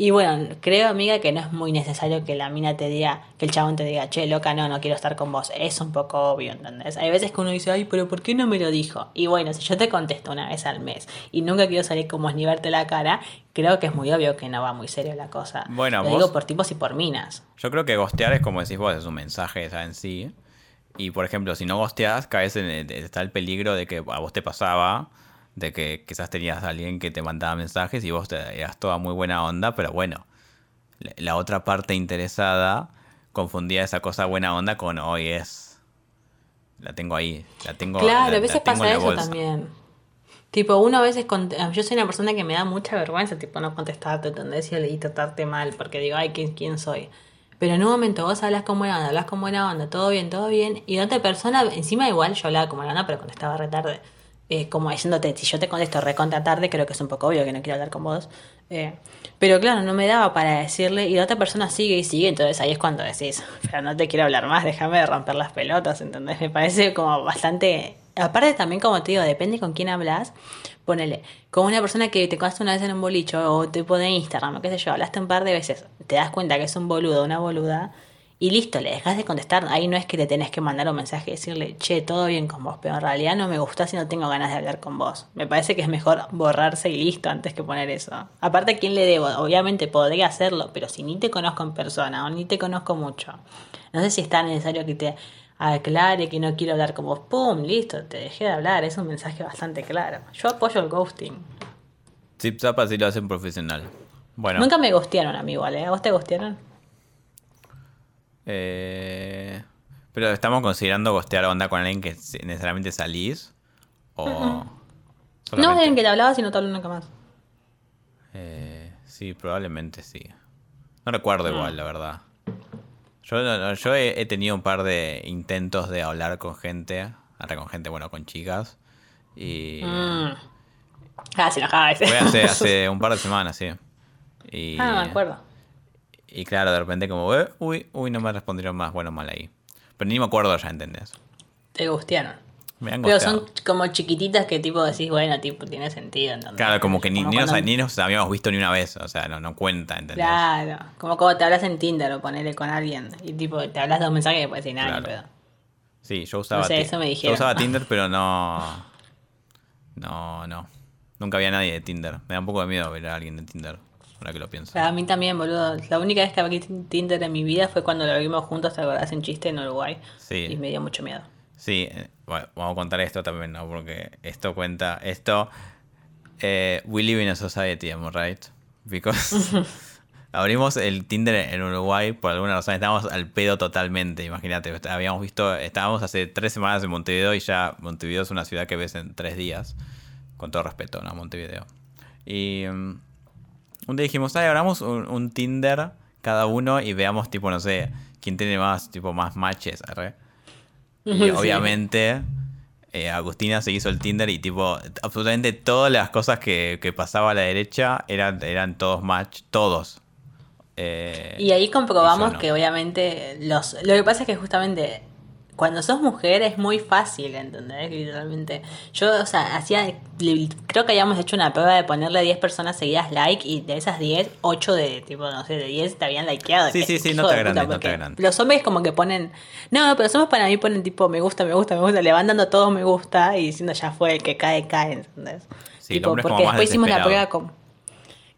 Y bueno, creo, amiga, que no es muy necesario que la mina te diga, que el chabón te diga, che, loca, no, no quiero estar con vos. Es un poco obvio, ¿entendés? Hay veces que uno dice, ay, pero ¿por qué no me lo dijo? Y bueno, si yo te contesto una vez al mes y nunca quiero salir como ni verte la cara, creo que es muy obvio que no va muy serio la cosa. Bueno, lo digo por tipos y por minas. Yo creo que gostear es como decís vos, es un mensaje en sí. Y por ejemplo, si no gosteas, caes en está el peligro de que a vos te pasaba de que quizás tenías a alguien que te mandaba mensajes y vos te eras toda muy buena onda, pero bueno, la otra parte interesada confundía esa cosa buena onda con hoy es. La tengo ahí, la tengo. Claro, a veces pasa eso también. Tipo, uno a veces. Yo soy una persona que me da mucha vergüenza, tipo, no contestarte, ¿entendés? Y tratarte mal, porque digo, ay, ¿quién, quién soy? Pero en un momento vos hablas con buena onda, hablas con buena onda, todo bien, todo bien, y otra persona, encima igual yo hablaba con buena onda, pero contestaba retarde. Eh, como diciéndote, si yo te contesto recontra tarde, creo que es un poco obvio que no quiero hablar con vos. Eh, pero claro, no me daba para decirle y la otra persona sigue y sigue, entonces ahí es cuando decís, pero no te quiero hablar más, déjame de romper las pelotas, ¿entendés? Me parece como bastante... Aparte también, como te digo, depende con quién hablas. Ponele, con una persona que te conoce una vez en un bolicho o tipo de Instagram o qué sé yo, hablaste un par de veces, te das cuenta que es un boludo, una boluda, y listo, le dejas de contestar. Ahí no es que le tenés que mandar un mensaje y decirle, che, todo bien con vos, pero en realidad no me gustás y no tengo ganas de hablar con vos. Me parece que es mejor borrarse y listo antes que poner eso. Aparte, ¿a quién le debo? Obviamente podría hacerlo, pero si ni te conozco en persona o ni te conozco mucho, no sé si es tan necesario que te aclare que no quiero hablar con vos. ¡Pum! Listo, te dejé de hablar. Es un mensaje bastante claro. Yo apoyo el ghosting. Zip así lo hacen profesional. Bueno. Nunca me gustearon a mí igual, ¿eh? ¿A vos te gustearon? Eh, pero estamos considerando costear onda con alguien que necesariamente salís. O. No alguien que te hablabas y no te habló nunca más. Eh, sí, probablemente sí. No recuerdo ah. igual, la verdad. Yo, yo he, tenido un par de intentos de hablar con gente. Ahora con gente, bueno, con chicas. Y. Mm. Ah, se enojaba ese. Fue hace, hace un par de semanas, sí. Y, ah, me acuerdo. Y claro, de repente como, uy, uy, no me respondieron más, bueno, mal ahí. Pero ni me acuerdo ya, ¿entendés? Te gustearon. Me han Pero son como chiquititas que tipo decís, bueno, tipo, tiene sentido. Claro, como que ni, nos, habíamos visto ni una vez, o sea, no, no cuenta, ¿entendés? Claro, como cuando te hablas en Tinder o ponerle con alguien y tipo, te hablas de un mensaje y después decir nada, pero... Sí, yo usaba, no sé, eso me yo usaba Tinder, pero no... No, no. Nunca había nadie de Tinder. Me da un poco de miedo ver a alguien de Tinder ahora que lo pienso. A mí también, boludo. La única vez que abrí Tinder en mi vida fue cuando lo vimos juntos, te acordás, en chiste en Uruguay. Sí. Y me dio mucho miedo. Sí, eh, bueno, vamos a contar esto también, ¿no? Porque esto cuenta, esto, eh, we live in a society, am I right? Because abrimos el Tinder en Uruguay por alguna razón, estábamos al pedo totalmente, imagínate, habíamos visto, estábamos hace tres semanas en Montevideo y ya Montevideo es una ciudad que ves en tres días, con todo respeto, ¿no? Montevideo. Y... Mm, un día dijimos, ay, abramos un, Tinder cada uno y veamos, tipo, no sé, quién tiene más, tipo, más matches, Y obviamente eh, Agustina se hizo el Tinder y, tipo, absolutamente todas las cosas que, que pasaba a la derecha eran, eran todos match, todos. Eh, y ahí comprobamos que obviamente los... Lo que pasa es que justamente cuando sos mujer es muy fácil, ¿entendés? Literalmente. Yo, o sea, hacía, creo que habíamos hecho una prueba de ponerle 10 personas seguidas like y de esas 10, 8 de, tipo, no sé, de 10 te habían likeado. Sí, sí, sí, no te de agrandes, no te agrandes. Los hombres como que ponen, no, pero los hombres para mí ponen tipo, me gusta, me gusta, me gusta, le van dando todo me gusta y diciendo ya fue, el que cae, cae, ¿entendés? Sí, tipo, como porque más después hicimos la prueba con...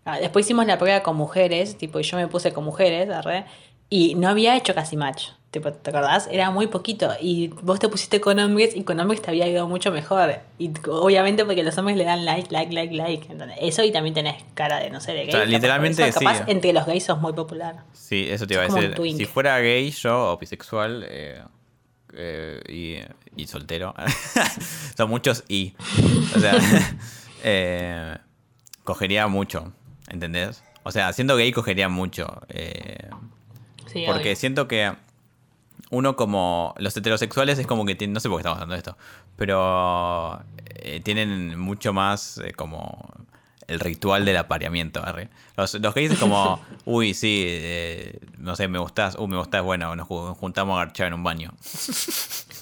Ah, Después hicimos la prueba con mujeres, tipo, y yo me puse con mujeres, arre, y no había hecho casi match. Tipo, ¿te acordás? Era muy poquito. Y vos te pusiste con hombres y con hombres te había ido mucho mejor. Y obviamente porque los hombres le dan like, like, like, like. Eso y también tenés cara de, no sé, de gay. O sea, literalmente eso, capaz sí. entre los gays sos muy popular. Sí, eso te iba a decir. Si fuera gay, yo, o bisexual, eh, eh, y, y soltero, son muchos y. O sea, eh, cogería mucho, ¿entendés? O sea, siendo gay cogería mucho. Sí, porque obvio. siento que uno como los heterosexuales es como que tienen, no sé por qué estamos hablando de esto, pero eh, tienen mucho más eh, como el ritual del apareamiento. Los, los gays es como, uy, sí, eh, no sé, me gustás, uy, me gustás, bueno, nos ju- juntamos a garchar en un baño.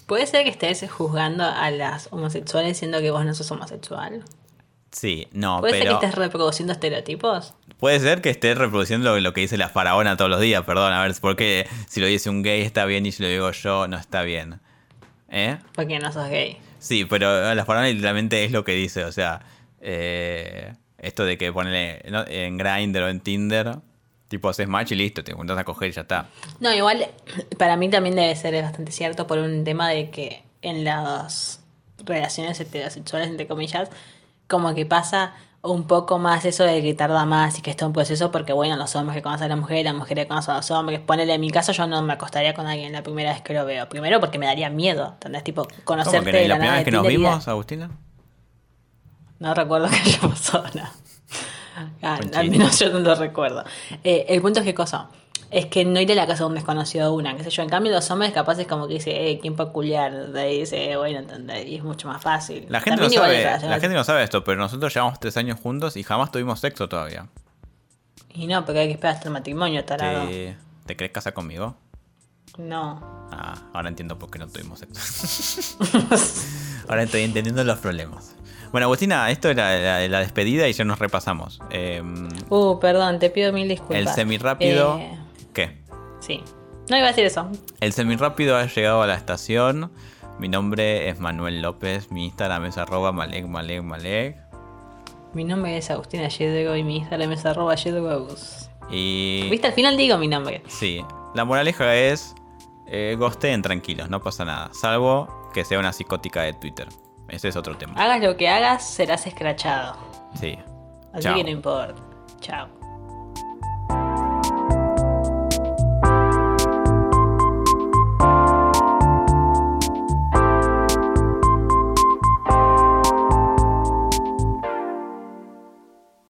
¿Puede ser que estés juzgando a las homosexuales siendo que vos no sos homosexual? Sí, no, ¿Puede ser que estés reproduciendo estereotipos? puede ser que esté reproduciendo lo, lo que dice la faraona todos los días, perdón, a ver, porque si lo dice un gay está bien y si lo digo yo no está bien. ¿Eh? Porque no sos gay. Sí, pero la faraona literalmente es lo que dice, o sea, eh, esto de que ponele ¿no? en Grindr o en Tinder, tipo haces match y listo, te juntas a coger y ya está. No, igual para mí también debe ser bastante cierto por un tema de que en las relaciones heterosexuales, entre comillas, como que pasa un poco más eso de que tarda más y que esto es un proceso porque, bueno, los hombres que conocen a la mujer, la mujer que conoce a los hombres, ponele en mi caso, yo no me acostaría con alguien la primera vez que lo veo. Primero porque me daría miedo, ¿entendés? Tipo, ¿Cómo conocerte que no? de ¿Y la la primera vez que nos y vimos, Agustina? No recuerdo que haya pasado nada. Al menos yo no lo recuerdo. Eh, el punto es que cosa. Es que no ir a la casa de un desconocido de una, qué sé yo. En cambio, los hombres capaz es como que dice, eh, ¿quién puede culiar? De ahí dice, eh, bueno. Y es mucho más fácil. La gente, También no sabe, es la relaciones- gente no sabe esto, pero nosotros llevamos tres años juntos y jamás tuvimos sexo todavía. Y no, porque hay que esperar hasta el matrimonio, tarado. ¿Te, ¿Te querés casar conmigo? No. Ah, ahora entiendo por qué no tuvimos sexo. ahora estoy entendiendo los problemas. Bueno, Agustina, esto era la, la despedida y ya nos repasamos. Eh, Uh, perdón, te pido mil disculpas. el semirápido. Eh, ¿Qué? sí. No iba a decir eso. El semirápido ha llegado a la estación. Mi nombre es Manuel López. Mi Instagram es arroba malek malek malek. Mi nombre es Agustina Yedego y mi Instagram es arroba. Y. ¿Viste? Al final digo mi nombre. Sí. La moraleja es. Eh, gosteen tranquilos, no pasa nada. Salvo que sea una psicótica de Twitter. Ese es otro tema. Hagas lo que hagas, serás escrachado. Sí. Así Chao. que no importa. Chao.